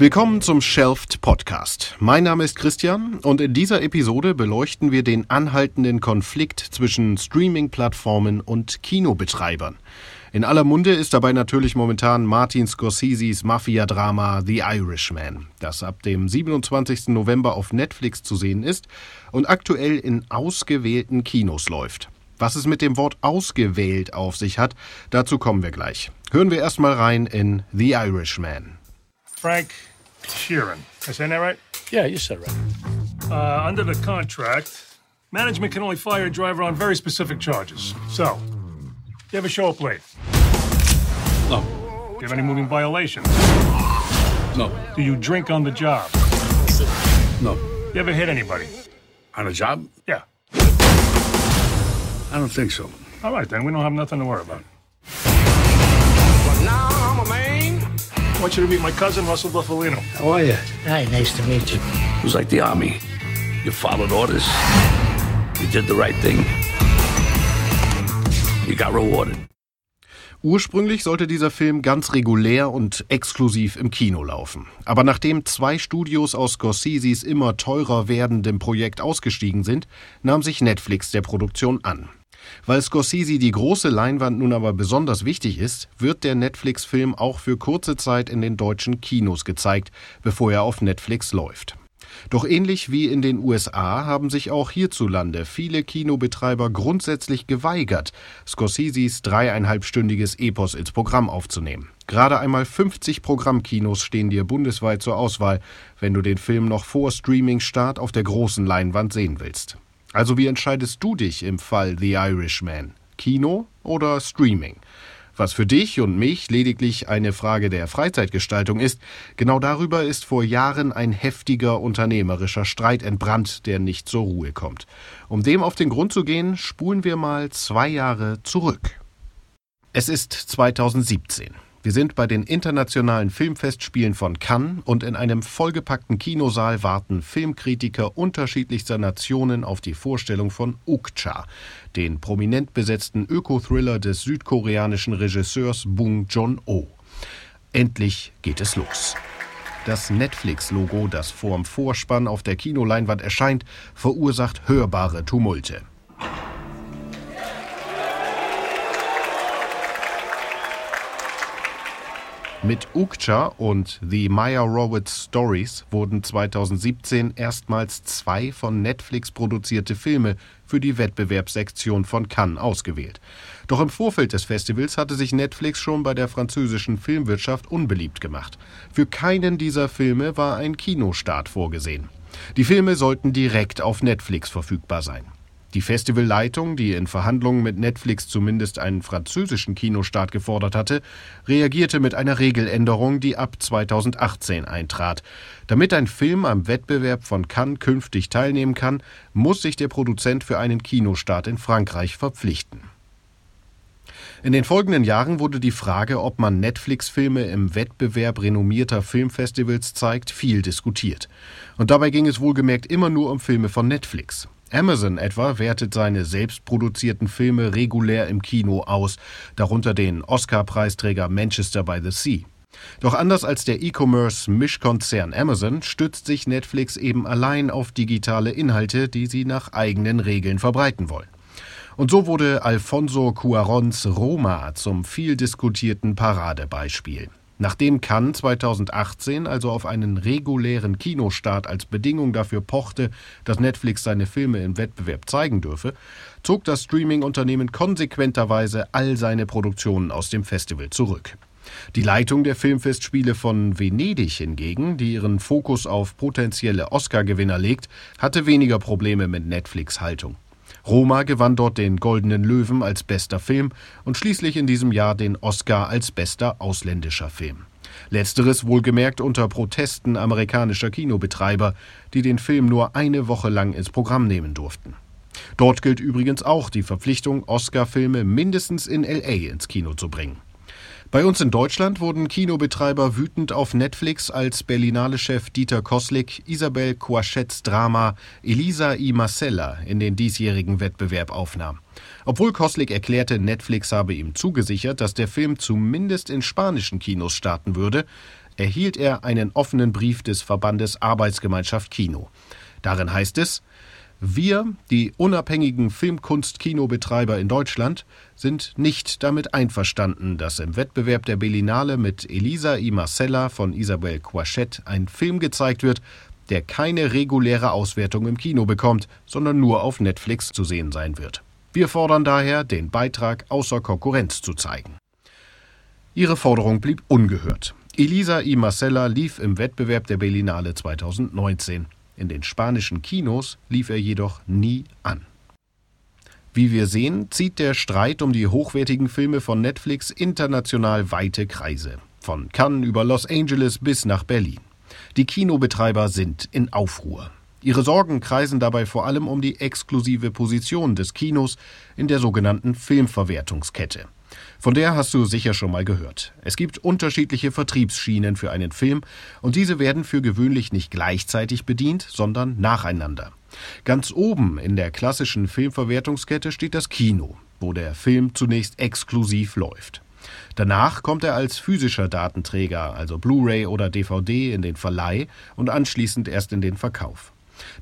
Willkommen zum Shelfed Podcast. Mein Name ist Christian und in dieser Episode beleuchten wir den anhaltenden Konflikt zwischen Streaming-Plattformen und Kinobetreibern. In aller Munde ist dabei natürlich momentan Martin Scorseses Mafia-Drama The Irishman, das ab dem 27. November auf Netflix zu sehen ist und aktuell in ausgewählten Kinos läuft. Was es mit dem Wort ausgewählt auf sich hat, dazu kommen wir gleich. Hören wir erstmal rein in The Irishman. Frank Sheeran. Am I saying that right? Yeah, you said right. Uh, under the contract, management can only fire a driver on very specific charges. So, do you ever show up late? No, Do you have any moving violations? no, Do you drink on the job? no. You ever hit anybody? On a job? Yeah. I don't think so. All right, then. We don't have nothing to worry about. I want you to meet my cousin, Russell Buffalino. How are you? Hi, nice to meet you. It was like the army. You followed orders. You did the right thing. You got rewarded. Ursprünglich sollte dieser Film ganz regulär und exklusiv im Kino laufen. Aber nachdem zwei Studios aus Scorseses immer teurer werdendem Projekt ausgestiegen sind, nahm sich Netflix der Produktion an. Weil Scorsese die große Leinwand nun aber besonders wichtig ist, wird der Netflix-Film auch für kurze Zeit in den deutschen Kinos gezeigt, bevor er auf Netflix läuft. Doch ähnlich wie in den USA haben sich auch hierzulande viele Kinobetreiber grundsätzlich geweigert, Scorseses dreieinhalbstündiges Epos ins Programm aufzunehmen. Gerade einmal 50 Programmkinos stehen dir bundesweit zur Auswahl, wenn du den Film noch vor Streaming-Start auf der großen Leinwand sehen willst. Also wie entscheidest du dich im Fall The Irishman? Kino oder Streaming? Was für dich und mich lediglich eine Frage der Freizeitgestaltung ist, genau darüber ist vor Jahren ein heftiger unternehmerischer Streit entbrannt, der nicht zur Ruhe kommt. Um dem auf den Grund zu gehen, spulen wir mal zwei Jahre zurück. Es ist 2017. Wir sind bei den internationalen Filmfestspielen von Cannes und in einem vollgepackten Kinosaal warten Filmkritiker unterschiedlichster Nationen auf die Vorstellung von Ukcha, den prominent besetzten Öko-Thriller des südkoreanischen Regisseurs Bong Joon-ho. Endlich geht es los. Das Netflix-Logo, das vorm Vorspann auf der Kinoleinwand erscheint, verursacht hörbare Tumulte. Mit Ukcha und The Maya Rowitz Stories wurden 2017 erstmals zwei von Netflix produzierte Filme für die Wettbewerbssektion von Cannes ausgewählt. Doch im Vorfeld des Festivals hatte sich Netflix schon bei der französischen Filmwirtschaft unbeliebt gemacht. Für keinen dieser Filme war ein Kinostart vorgesehen. Die Filme sollten direkt auf Netflix verfügbar sein. Die Festivalleitung, die in Verhandlungen mit Netflix zumindest einen französischen Kinostart gefordert hatte, reagierte mit einer Regeländerung, die ab 2018 eintrat. Damit ein Film am Wettbewerb von Cannes künftig teilnehmen kann, muss sich der Produzent für einen Kinostart in Frankreich verpflichten. In den folgenden Jahren wurde die Frage, ob man Netflix-Filme im Wettbewerb renommierter Filmfestivals zeigt, viel diskutiert. Und dabei ging es wohlgemerkt immer nur um Filme von Netflix. Amazon etwa wertet seine selbstproduzierten Filme regulär im Kino aus, darunter den Oscar-Preisträger Manchester by the Sea. Doch anders als der E-Commerce-Mischkonzern Amazon stützt sich Netflix eben allein auf digitale Inhalte, die sie nach eigenen Regeln verbreiten wollen. Und so wurde Alfonso Cuarons Roma zum viel diskutierten Paradebeispiel. Nachdem Cannes 2018 also auf einen regulären Kinostart als Bedingung dafür pochte, dass Netflix seine Filme im Wettbewerb zeigen dürfe, zog das Streaming-Unternehmen konsequenterweise all seine Produktionen aus dem Festival zurück. Die Leitung der Filmfestspiele von Venedig hingegen, die ihren Fokus auf potenzielle Oscar-Gewinner legt, hatte weniger Probleme mit Netflix Haltung. Roma gewann dort den Goldenen Löwen als bester Film und schließlich in diesem Jahr den Oscar als bester ausländischer Film. Letzteres wohlgemerkt unter Protesten amerikanischer Kinobetreiber, die den Film nur eine Woche lang ins Programm nehmen durften. Dort gilt übrigens auch die Verpflichtung, Oscar-Filme mindestens in LA ins Kino zu bringen. Bei uns in Deutschland wurden Kinobetreiber wütend auf Netflix, als Berlinale-Chef Dieter Koslik Isabel Coachets Drama Elisa y Marcella in den diesjährigen Wettbewerb aufnahm. Obwohl Koslik erklärte, Netflix habe ihm zugesichert, dass der Film zumindest in spanischen Kinos starten würde, erhielt er einen offenen Brief des Verbandes Arbeitsgemeinschaft Kino. Darin heißt es, wir, die unabhängigen Filmkunst-Kinobetreiber in Deutschland, sind nicht damit einverstanden, dass im Wettbewerb der Berlinale mit Elisa y Marcella von Isabelle Coichet ein Film gezeigt wird, der keine reguläre Auswertung im Kino bekommt, sondern nur auf Netflix zu sehen sein wird. Wir fordern daher, den Beitrag außer Konkurrenz zu zeigen. Ihre Forderung blieb ungehört. Elisa y Marcella lief im Wettbewerb der Berlinale 2019. In den spanischen Kinos lief er jedoch nie an. Wie wir sehen, zieht der Streit um die hochwertigen Filme von Netflix international weite Kreise. Von Cannes über Los Angeles bis nach Berlin. Die Kinobetreiber sind in Aufruhr. Ihre Sorgen kreisen dabei vor allem um die exklusive Position des Kinos in der sogenannten Filmverwertungskette. Von der hast du sicher schon mal gehört. Es gibt unterschiedliche Vertriebsschienen für einen Film und diese werden für gewöhnlich nicht gleichzeitig bedient, sondern nacheinander. Ganz oben in der klassischen Filmverwertungskette steht das Kino, wo der Film zunächst exklusiv läuft. Danach kommt er als physischer Datenträger, also Blu-ray oder DVD, in den Verleih und anschließend erst in den Verkauf.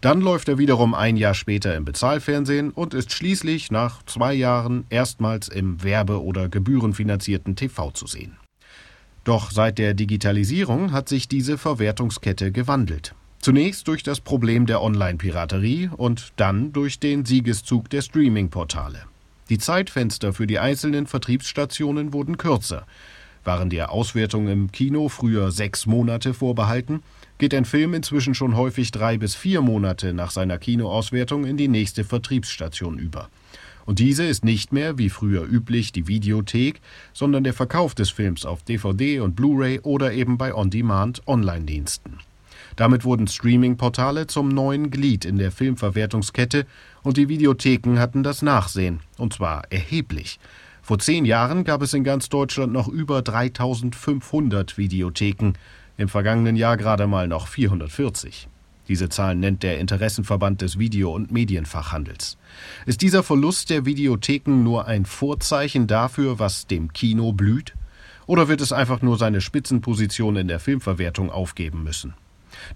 Dann läuft er wiederum ein Jahr später im Bezahlfernsehen und ist schließlich nach zwei Jahren erstmals im werbe- oder gebührenfinanzierten TV zu sehen. Doch seit der Digitalisierung hat sich diese Verwertungskette gewandelt. Zunächst durch das Problem der Online-Piraterie und dann durch den Siegeszug der Streaming-Portale. Die Zeitfenster für die einzelnen Vertriebsstationen wurden kürzer. Waren der Auswertung im Kino früher sechs Monate vorbehalten, geht ein Film inzwischen schon häufig drei bis vier Monate nach seiner Kinoauswertung in die nächste Vertriebsstation über. Und diese ist nicht mehr, wie früher üblich, die Videothek, sondern der Verkauf des Films auf DVD und Blu-ray oder eben bei On-Demand-Online-Diensten. Damit wurden Streaming-Portale zum neuen Glied in der Filmverwertungskette und die Videotheken hatten das Nachsehen, und zwar erheblich. Vor zehn Jahren gab es in ganz Deutschland noch über 3500 Videotheken im vergangenen Jahr gerade mal noch 440. Diese Zahlen nennt der Interessenverband des Video- und Medienfachhandels. Ist dieser Verlust der Videotheken nur ein Vorzeichen dafür, was dem Kino blüht? Oder wird es einfach nur seine Spitzenposition in der Filmverwertung aufgeben müssen?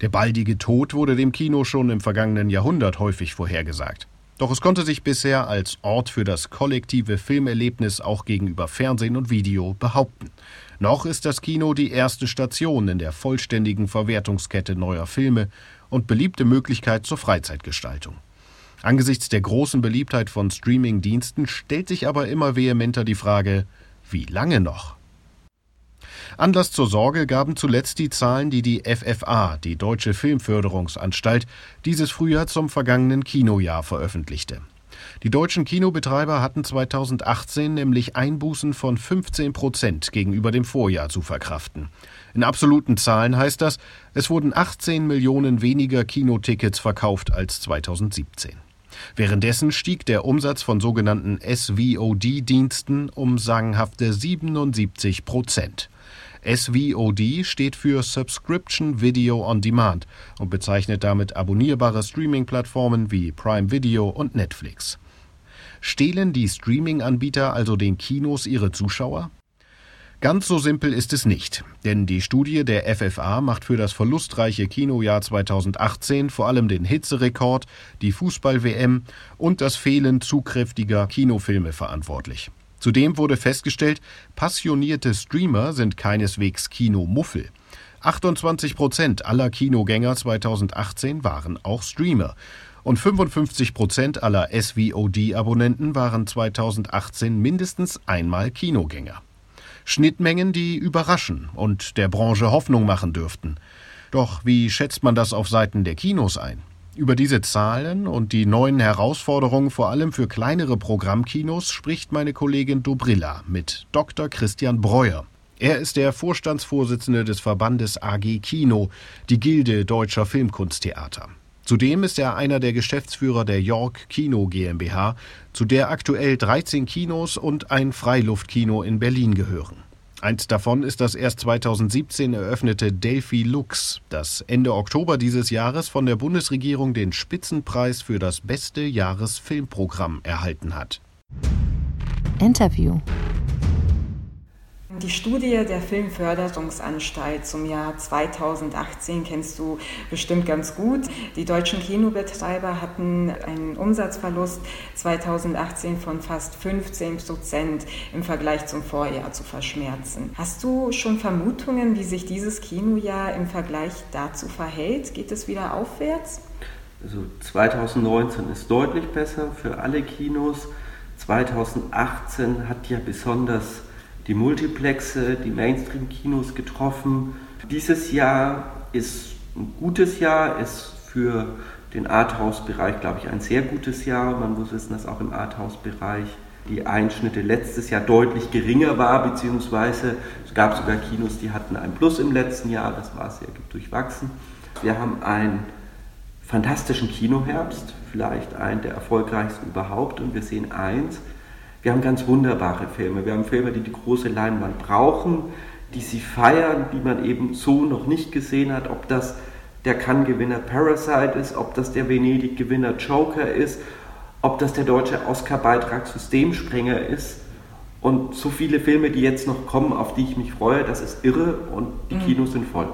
Der baldige Tod wurde dem Kino schon im vergangenen Jahrhundert häufig vorhergesagt. Doch es konnte sich bisher als Ort für das kollektive Filmerlebnis auch gegenüber Fernsehen und Video behaupten. Noch ist das Kino die erste Station in der vollständigen Verwertungskette neuer Filme und beliebte Möglichkeit zur Freizeitgestaltung. Angesichts der großen Beliebtheit von Streaming-Diensten stellt sich aber immer vehementer die Frage, wie lange noch? Anlass zur Sorge gaben zuletzt die Zahlen, die die FFA, die Deutsche Filmförderungsanstalt, dieses Frühjahr zum vergangenen Kinojahr veröffentlichte. Die deutschen Kinobetreiber hatten 2018 nämlich Einbußen von 15 Prozent gegenüber dem Vorjahr zu verkraften. In absoluten Zahlen heißt das, es wurden 18 Millionen weniger Kinotickets verkauft als 2017. Währenddessen stieg der Umsatz von sogenannten SVOD-Diensten um sagenhafte 77 Prozent. SVOD steht für Subscription Video on Demand und bezeichnet damit abonnierbare Streaming-Plattformen wie Prime Video und Netflix. Stehlen die Streaming-Anbieter also den Kinos ihre Zuschauer? Ganz so simpel ist es nicht, denn die Studie der FFA macht für das verlustreiche Kinojahr 2018 vor allem den Hitzerekord, die Fußball-WM und das Fehlen zugkräftiger Kinofilme verantwortlich. Zudem wurde festgestellt, passionierte Streamer sind keineswegs Kinomuffel. 28 Prozent aller Kinogänger 2018 waren auch Streamer. Und 55 Prozent aller SVOD-Abonnenten waren 2018 mindestens einmal Kinogänger. Schnittmengen, die überraschen und der Branche Hoffnung machen dürften. Doch wie schätzt man das auf Seiten der Kinos ein? Über diese Zahlen und die neuen Herausforderungen vor allem für kleinere Programmkinos spricht meine Kollegin Dobrilla mit Dr. Christian Breuer. Er ist der Vorstandsvorsitzende des Verbandes AG Kino, die Gilde deutscher Filmkunsttheater. Zudem ist er einer der Geschäftsführer der York Kino GmbH, zu der aktuell 13 Kinos und ein Freiluftkino in Berlin gehören. Eins davon ist das erst 2017 eröffnete Delphi Lux, das Ende Oktober dieses Jahres von der Bundesregierung den Spitzenpreis für das beste Jahresfilmprogramm erhalten hat. Interview Die Studie der Filmförderungsanstalt zum Jahr 2018 kennst du bestimmt ganz gut. Die deutschen Kinobetreiber hatten einen Umsatzverlust 2018 von fast 15 Prozent im Vergleich zum Vorjahr zu verschmerzen. Hast du schon Vermutungen, wie sich dieses Kinojahr im Vergleich dazu verhält? Geht es wieder aufwärts? Also 2019 ist deutlich besser für alle Kinos. 2018 hat ja besonders die Multiplexe, die Mainstream-Kinos getroffen. Dieses Jahr ist ein gutes Jahr, ist für den Arthouse-Bereich, glaube ich, ein sehr gutes Jahr. Man muss wissen, dass auch im Arthouse-Bereich die Einschnitte letztes Jahr deutlich geringer war, beziehungsweise es gab sogar Kinos, die hatten ein Plus im letzten Jahr, das war sehr durchwachsen. Wir haben einen fantastischen Kinoherbst, vielleicht einen der erfolgreichsten überhaupt und wir sehen eins, wir haben ganz wunderbare Filme. Wir haben Filme, die die große Leinwand brauchen, die sie feiern, die man eben so noch nicht gesehen hat. Ob das der Cannes-Gewinner Parasite ist, ob das der Venedig-Gewinner Joker ist, ob das der deutsche Oscar-Beitrag Systemsprenger ist. Und so viele Filme, die jetzt noch kommen, auf die ich mich freue, das ist irre und die mhm. Kinos sind voll.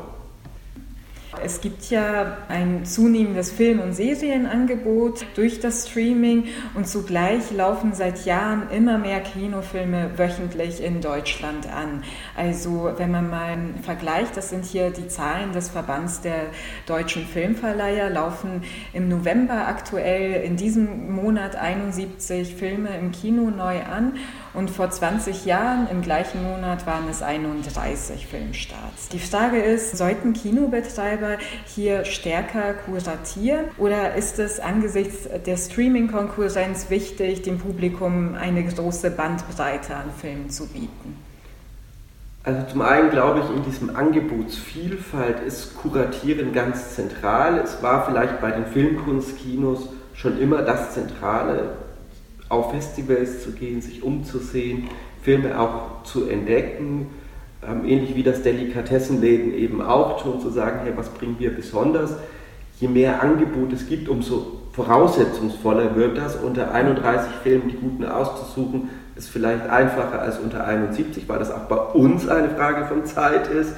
Es gibt ja ein zunehmendes Film- und Serienangebot durch das Streaming und zugleich laufen seit Jahren immer mehr Kinofilme wöchentlich in Deutschland an. Also wenn man mal vergleicht, das sind hier die Zahlen des Verbands der deutschen Filmverleiher, laufen im November aktuell in diesem Monat 71 Filme im Kino neu an und vor 20 Jahren im gleichen Monat waren es 31 Filmstarts. Die Frage ist, sollten Kinobetreiber hier stärker kuratieren oder ist es angesichts der Streaming-Konkurrenz wichtig, dem Publikum eine große Bandbreite an Filmen zu bieten? Also zum einen glaube ich, in diesem Angebotsvielfalt ist Kuratieren ganz zentral. Es war vielleicht bei den Filmkunstkinos schon immer das Zentrale auf Festivals zu gehen, sich umzusehen, Filme auch zu entdecken, ähnlich wie das Delikatessenläden eben auch tun, zu sagen, hey, was bringen wir besonders? Je mehr Angebot es gibt, umso voraussetzungsvoller wird das. Unter 31 Filmen die guten auszusuchen, ist vielleicht einfacher als unter 71, weil das auch bei uns eine Frage von Zeit ist.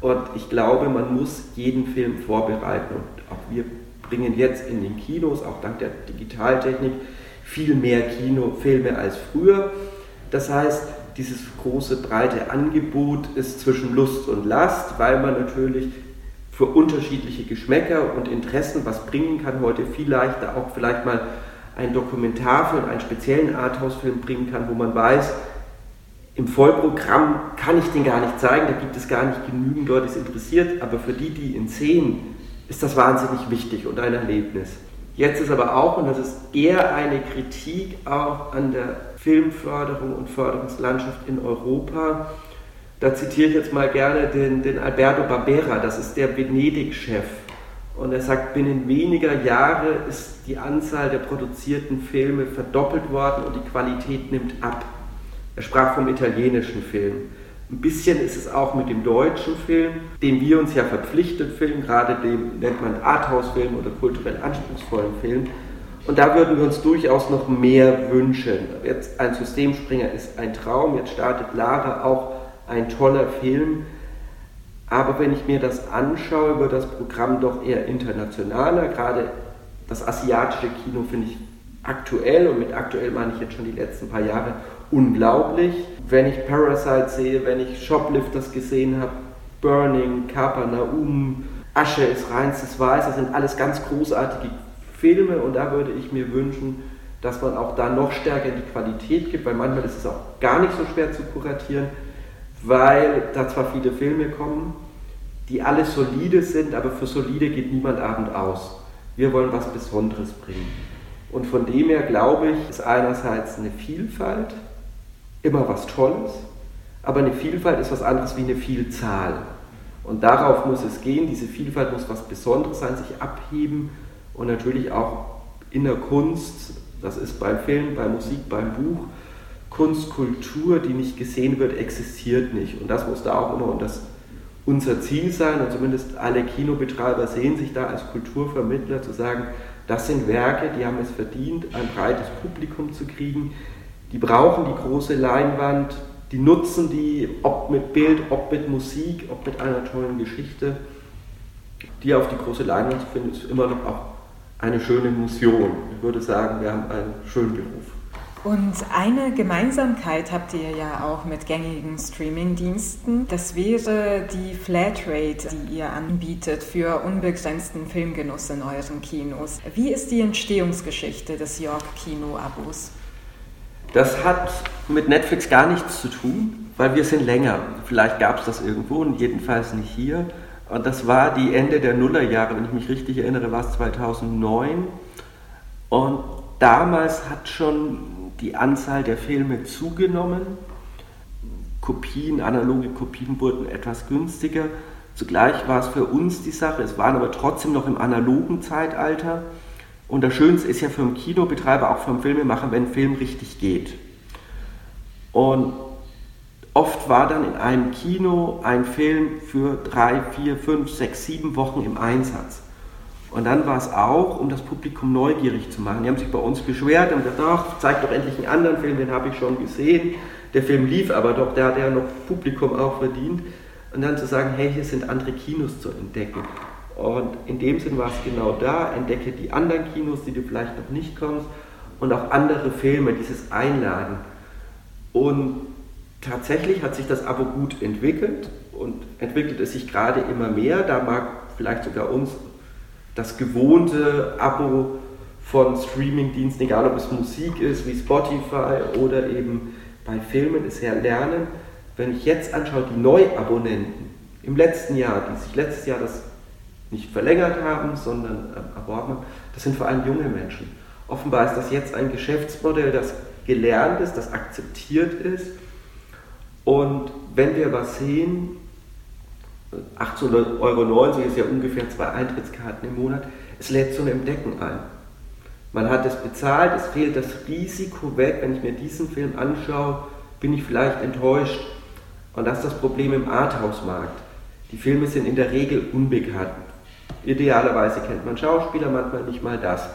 Und ich glaube, man muss jeden Film vorbereiten. Und auch wir bringen jetzt in den Kinos, auch dank der Digitaltechnik, viel mehr Kinofilme als früher. Das heißt, dieses große breite Angebot ist zwischen Lust und Last, weil man natürlich für unterschiedliche Geschmäcker und Interessen was bringen kann, heute viel leichter auch vielleicht mal einen Dokumentarfilm, einen speziellen Arthouse-Film bringen kann, wo man weiß, im Vollprogramm kann ich den gar nicht zeigen, da gibt es gar nicht genügend Leute, die es interessiert, aber für die, die ihn sehen, ist das wahnsinnig wichtig und ein Erlebnis. Jetzt ist aber auch, und das ist eher eine Kritik auch an der Filmförderung und Förderungslandschaft in Europa, da zitiere ich jetzt mal gerne den, den Alberto Barbera, das ist der Venedig-Chef. Und er sagt, binnen weniger Jahre ist die Anzahl der produzierten Filme verdoppelt worden und die Qualität nimmt ab. Er sprach vom italienischen Film. Ein bisschen ist es auch mit dem deutschen Film, dem wir uns ja verpflichtet filmen, gerade dem nennt man Arthouse-Film oder kulturell anspruchsvollen Film. Und da würden wir uns durchaus noch mehr wünschen. Jetzt ein Systemspringer ist ein Traum, jetzt startet Lara auch ein toller Film. Aber wenn ich mir das anschaue, wird das Programm doch eher internationaler. Gerade das asiatische Kino finde ich aktuell, und mit aktuell meine ich jetzt schon die letzten paar Jahre, unglaublich. Wenn ich Parasite sehe, wenn ich Shoplifters gesehen habe, Burning, Kapernaum, Asche ist reinstes Weiß, das sind alles ganz großartige Filme und da würde ich mir wünschen, dass man auch da noch stärker die Qualität gibt, weil manchmal ist es auch gar nicht so schwer zu kuratieren, weil da zwar viele Filme kommen, die alle solide sind, aber für solide geht niemand Abend aus. Wir wollen was Besonderes bringen. Und von dem her glaube ich, ist einerseits eine Vielfalt, immer was Tolles, aber eine Vielfalt ist was anderes wie eine Vielzahl. Und darauf muss es gehen, diese Vielfalt muss was Besonderes sein, sich abheben und natürlich auch in der Kunst, das ist beim Film, bei Musik, beim Buch, Kunst, Kultur, die nicht gesehen wird, existiert nicht. Und das muss da auch immer und das unser Ziel sein und zumindest alle Kinobetreiber sehen sich da als Kulturvermittler zu sagen, das sind Werke, die haben es verdient, ein breites Publikum zu kriegen, die brauchen die große Leinwand, die nutzen die, ob mit Bild, ob mit Musik, ob mit einer tollen Geschichte. Die auf die große Leinwand zu finden, ist immer noch auch eine schöne Mission. Ich würde sagen, wir haben einen schönen Beruf. Und eine Gemeinsamkeit habt ihr ja auch mit gängigen Streaming-Diensten. Das wäre die Flatrate, die ihr anbietet für unbegrenzten Filmgenuss in euren Kinos. Wie ist die Entstehungsgeschichte des York Kino-Abos? Das hat mit Netflix gar nichts zu tun, weil wir sind länger. Vielleicht gab es das irgendwo und jedenfalls nicht hier. Und das war die Ende der Nullerjahre, wenn ich mich richtig erinnere, war es 2009. Und damals hat schon die Anzahl der Filme zugenommen. Kopien, analoge Kopien wurden etwas günstiger. Zugleich war es für uns die Sache, es waren aber trotzdem noch im analogen Zeitalter. Und das Schönste ist ja für einen Kinobetreiber, auch für einen Filmemacher, wenn ein Film richtig geht. Und oft war dann in einem Kino ein Film für drei, vier, fünf, sechs, sieben Wochen im Einsatz. Und dann war es auch, um das Publikum neugierig zu machen. Die haben sich bei uns beschwert und gesagt, ach, zeig doch endlich einen anderen Film, den habe ich schon gesehen. Der Film lief aber doch, der hat ja noch Publikum auch verdient. Und dann zu sagen, hey, hier sind andere Kinos zu entdecken. Und in dem Sinn war es genau da, entdecke die anderen Kinos, die du vielleicht noch nicht kommst und auch andere Filme, dieses Einladen. Und tatsächlich hat sich das Abo gut entwickelt und entwickelt es sich gerade immer mehr. Da mag vielleicht sogar uns das gewohnte Abo von Streamingdiensten, egal ob es Musik ist, wie Spotify oder eben bei Filmen, ist ja lernen. Wenn ich jetzt anschaue, die Neuabonnenten im letzten Jahr, die sich letztes Jahr das nicht verlängert haben, sondern ähm, erworben haben, das sind vor allem junge Menschen. Offenbar ist das jetzt ein Geschäftsmodell, das gelernt ist, das akzeptiert ist. Und wenn wir was sehen, 18,90 Euro ist ja ungefähr zwei Eintrittskarten im Monat, es lädt zum Entdecken ein. Man hat es bezahlt, es fehlt das Risiko weg, wenn ich mir diesen Film anschaue, bin ich vielleicht enttäuscht. Und das ist das Problem im Arthouse-Markt. Die Filme sind in der Regel unbekannt. Idealerweise kennt man Schauspieler, manchmal nicht mal das.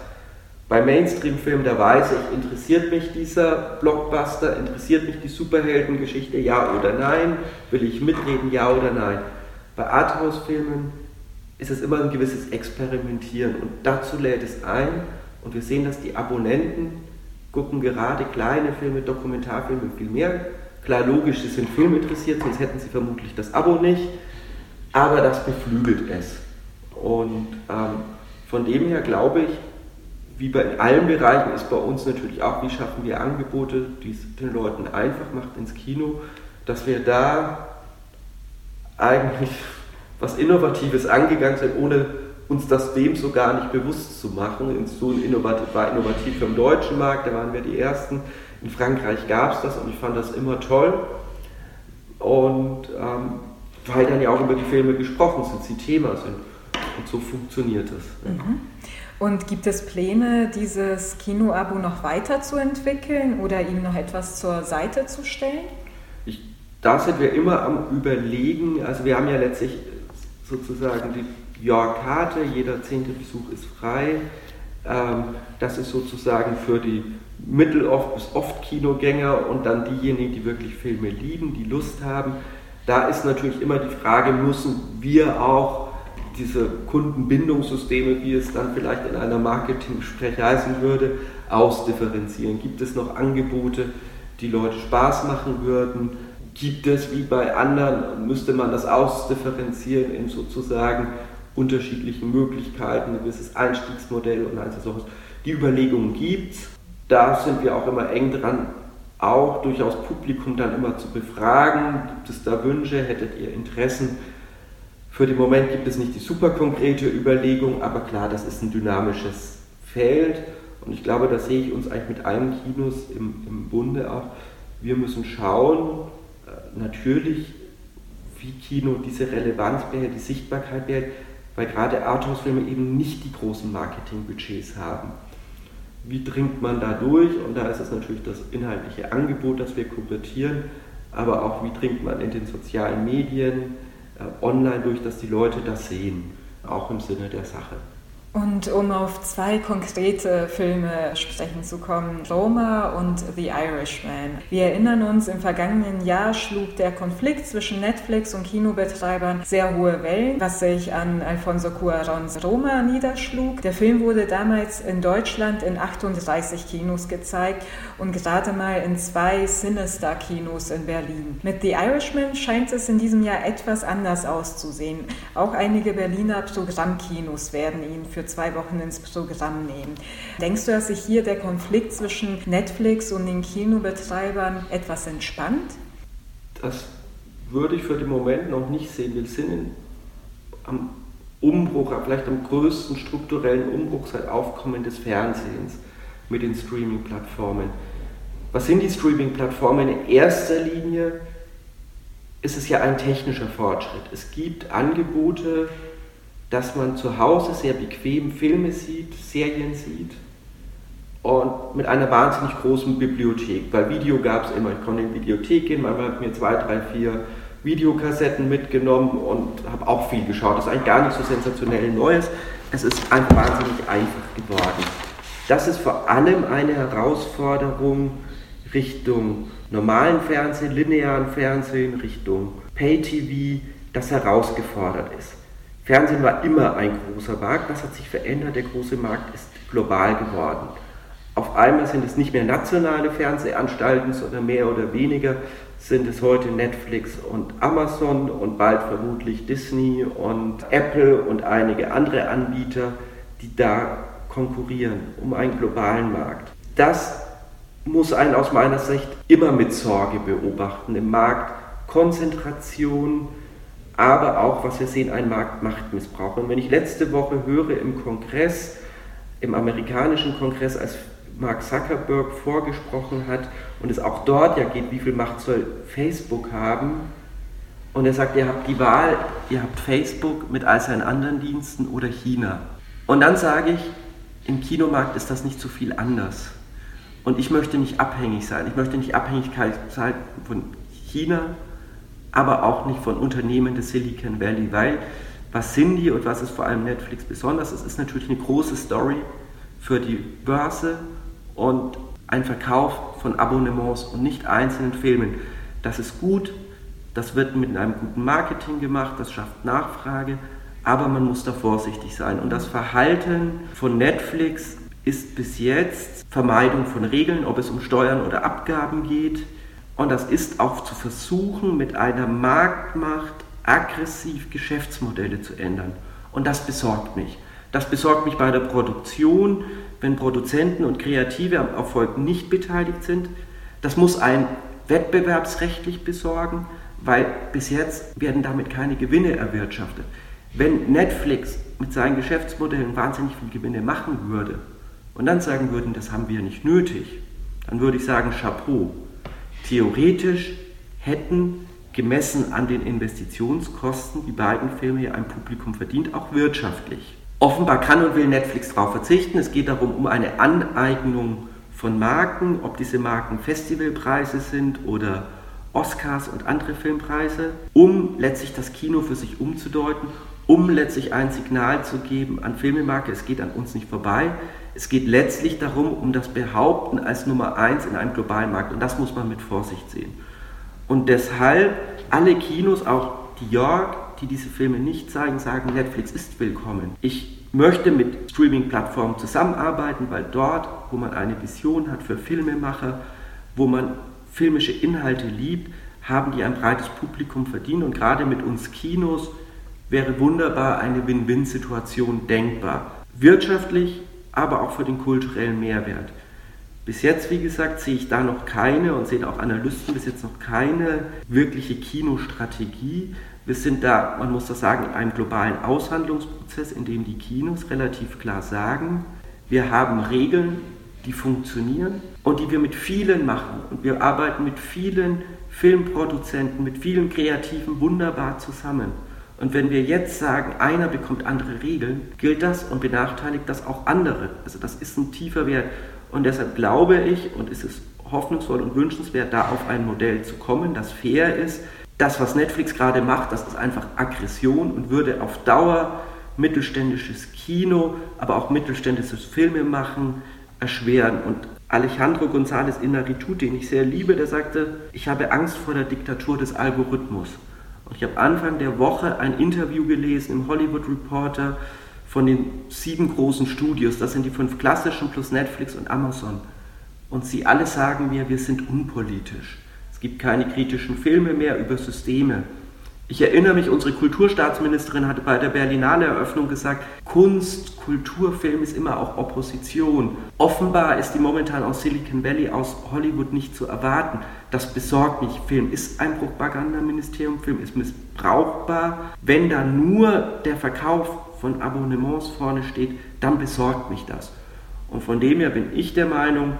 Bei Mainstream-Filmen, da weiß ich, interessiert mich dieser Blockbuster, interessiert mich die Superheldengeschichte, ja oder nein? Will ich mitreden, ja oder nein? Bei Arthouse-Filmen ist es immer ein gewisses Experimentieren und dazu lädt es ein und wir sehen, dass die Abonnenten gucken gerade kleine Filme, Dokumentarfilme viel mehr. Klar, logisch, sie sind filminteressiert, sonst hätten sie vermutlich das Abo nicht, aber das beflügelt es. Und ähm, von dem her glaube ich, wie bei allen Bereichen ist bei uns natürlich auch, wie schaffen wir Angebote, die es den Leuten einfach macht ins Kino, dass wir da eigentlich was Innovatives angegangen sind, ohne uns das dem so gar nicht bewusst zu machen. So innovativ, war innovativ für den deutschen Markt, da waren wir die Ersten. In Frankreich gab es das und ich fand das immer toll. Und ähm, weil dann ja auch über die Filme gesprochen sind, sie Thema sind. Und so funktioniert es. Mhm. Und gibt es Pläne, dieses Kinoabo noch weiterzuentwickeln oder ihm noch etwas zur Seite zu stellen? Ich, da sind wir immer am Überlegen. Also wir haben ja letztlich sozusagen die Jahrkarte, jeder zehnte Besuch ist frei. Ähm, das ist sozusagen für die Mittel-oft bis Oft-Kinogänger und dann diejenigen, die wirklich Filme lieben, die Lust haben. Da ist natürlich immer die Frage, müssen wir auch diese Kundenbindungssysteme, wie es dann vielleicht in einer Marketing-Sprech heißen würde, ausdifferenzieren? Gibt es noch Angebote, die Leute Spaß machen würden? Gibt es, wie bei anderen, müsste man das ausdifferenzieren in sozusagen unterschiedlichen Möglichkeiten, ein gewisses Einstiegsmodell und all solches. Die Überlegungen gibt es. Da sind wir auch immer eng dran, auch durchaus Publikum dann immer zu befragen. Gibt es da Wünsche? Hättet ihr Interessen? Für den Moment gibt es nicht die super konkrete Überlegung, aber klar, das ist ein dynamisches Feld und ich glaube, da sehe ich uns eigentlich mit allen Kinos im, im Bunde auch. Wir müssen schauen, äh, natürlich, wie Kino diese Relevanz behält, die Sichtbarkeit behält, weil gerade Arthouse-Filme eben nicht die großen Marketingbudgets haben. Wie dringt man da durch? Und da ist es natürlich das inhaltliche Angebot, das wir konvertieren, aber auch wie dringt man in den sozialen Medien, online durch, dass die Leute das sehen, auch im Sinne der Sache. Und um auf zwei konkrete Filme sprechen zu kommen, Roma und The Irishman. Wir erinnern uns, im vergangenen Jahr schlug der Konflikt zwischen Netflix und Kinobetreibern sehr hohe Wellen, was sich an Alfonso Cuarons Roma niederschlug. Der Film wurde damals in Deutschland in 38 Kinos gezeigt und gerade mal in zwei Sinister-Kinos in Berlin. Mit The Irishman scheint es in diesem Jahr etwas anders auszusehen. Auch einige Berliner Programmkinos werden ihn für zwei Wochen ins Programm nehmen. Denkst du, dass sich hier der Konflikt zwischen Netflix und den Kinobetreibern etwas entspannt? Das würde ich für den Moment noch nicht sehen. Wir sind in, am Umbruch, vielleicht am größten strukturellen Umbruch seit Aufkommen des Fernsehens mit den Streaming-Plattformen. Was sind die Streaming-Plattformen? In erster Linie ist es ja ein technischer Fortschritt. Es gibt Angebote, dass man zu Hause sehr bequem Filme sieht, Serien sieht und mit einer wahnsinnig großen Bibliothek. Weil Video gab es immer, ich konnte in die Videothek gehen, habe ich mir zwei, drei, vier Videokassetten mitgenommen und habe auch viel geschaut. Das ist eigentlich gar nicht so sensationell Neues. Es ist einfach wahnsinnig einfach geworden. Das ist vor allem eine Herausforderung Richtung normalen Fernsehen, linearen Fernsehen, Richtung Pay-TV, das herausgefordert ist. Fernsehen war immer ein großer Markt. Was hat sich verändert? Der große Markt ist global geworden. Auf einmal sind es nicht mehr nationale Fernsehanstalten, sondern mehr oder weniger sind es heute Netflix und Amazon und bald vermutlich Disney und Apple und einige andere Anbieter, die da konkurrieren um einen globalen Markt. Das muss einen aus meiner Sicht immer mit Sorge beobachten. Im Markt Konzentration, aber auch, was wir sehen, ein Marktmachtmissbrauch. Und wenn ich letzte Woche höre im Kongress, im amerikanischen Kongress, als Mark Zuckerberg vorgesprochen hat und es auch dort ja geht, wie viel Macht soll Facebook haben, und er sagt, ihr habt die Wahl, ihr habt Facebook mit all seinen anderen Diensten oder China. Und dann sage ich, im Kinomarkt ist das nicht so viel anders. Und ich möchte nicht abhängig sein. Ich möchte nicht Abhängigkeit sein von China, aber auch nicht von Unternehmen des Silicon Valley, weil was sind die und was ist vor allem Netflix besonders? Es ist natürlich eine große Story für die Börse und ein Verkauf von Abonnements und nicht einzelnen Filmen. Das ist gut, das wird mit einem guten Marketing gemacht, das schafft Nachfrage, aber man muss da vorsichtig sein. Und das Verhalten von Netflix ist bis jetzt Vermeidung von Regeln, ob es um Steuern oder Abgaben geht, und das ist auch zu versuchen, mit einer Marktmacht aggressiv Geschäftsmodelle zu ändern. Und das besorgt mich. Das besorgt mich bei der Produktion, wenn Produzenten und Kreative am Erfolg nicht beteiligt sind. Das muss ein wettbewerbsrechtlich besorgen, weil bis jetzt werden damit keine Gewinne erwirtschaftet. Wenn Netflix mit seinen Geschäftsmodellen wahnsinnig viel Gewinne machen würde und dann sagen würden, das haben wir nicht nötig, dann würde ich sagen, Chapeau. Theoretisch hätten gemessen an den Investitionskosten die beiden Filme hier ein Publikum verdient, auch wirtschaftlich. Offenbar kann und will Netflix darauf verzichten. Es geht darum, um eine Aneignung von Marken, ob diese Marken Festivalpreise sind oder Oscars und andere Filmpreise, um letztlich das Kino für sich umzudeuten, um letztlich ein Signal zu geben an Filmemarke, es geht an uns nicht vorbei. Es geht letztlich darum, um das Behaupten als Nummer eins in einem globalen Markt. Und das muss man mit Vorsicht sehen. Und deshalb alle Kinos, auch die York, die diese Filme nicht zeigen, sagen, Netflix ist willkommen. Ich möchte mit Streaming-Plattformen zusammenarbeiten, weil dort, wo man eine Vision hat für Filmemacher, wo man filmische Inhalte liebt, haben die ein breites Publikum verdient. Und gerade mit uns Kinos wäre wunderbar eine Win-Win-Situation denkbar. Wirtschaftlich, aber auch für den kulturellen Mehrwert. Bis jetzt, wie gesagt, sehe ich da noch keine und sehen auch Analysten bis jetzt noch keine wirkliche Kinostrategie. Wir sind da, man muss das sagen, in einem globalen Aushandlungsprozess, in dem die Kinos relativ klar sagen, wir haben Regeln, die funktionieren und die wir mit vielen machen. Und wir arbeiten mit vielen Filmproduzenten, mit vielen Kreativen wunderbar zusammen. Und wenn wir jetzt sagen, einer bekommt andere Regeln, gilt das und benachteiligt das auch andere. Also das ist ein tiefer Wert. Und deshalb glaube ich, und ist es hoffnungsvoll und wünschenswert, da auf ein Modell zu kommen, das fair ist. Das, was Netflix gerade macht, das ist einfach Aggression und würde auf Dauer mittelständisches Kino, aber auch mittelständisches Filmemachen erschweren. Und Alejandro González Inarritu, den ich sehr liebe, der sagte, ich habe Angst vor der Diktatur des Algorithmus. Ich habe Anfang der Woche ein Interview gelesen im Hollywood Reporter von den sieben großen Studios, das sind die fünf klassischen plus Netflix und Amazon. Und sie alle sagen mir, wir sind unpolitisch. Es gibt keine kritischen Filme mehr über Systeme. Ich erinnere mich, unsere Kulturstaatsministerin hatte bei der Berlinale Eröffnung gesagt, Kunst, Kultur, Film ist immer auch Opposition. Offenbar ist die momentan aus Silicon Valley, aus Hollywood nicht zu erwarten. Das besorgt mich. Film ist ein Propagandaministerium, Film ist missbrauchbar. Wenn da nur der Verkauf von Abonnements vorne steht, dann besorgt mich das. Und von dem her bin ich der Meinung,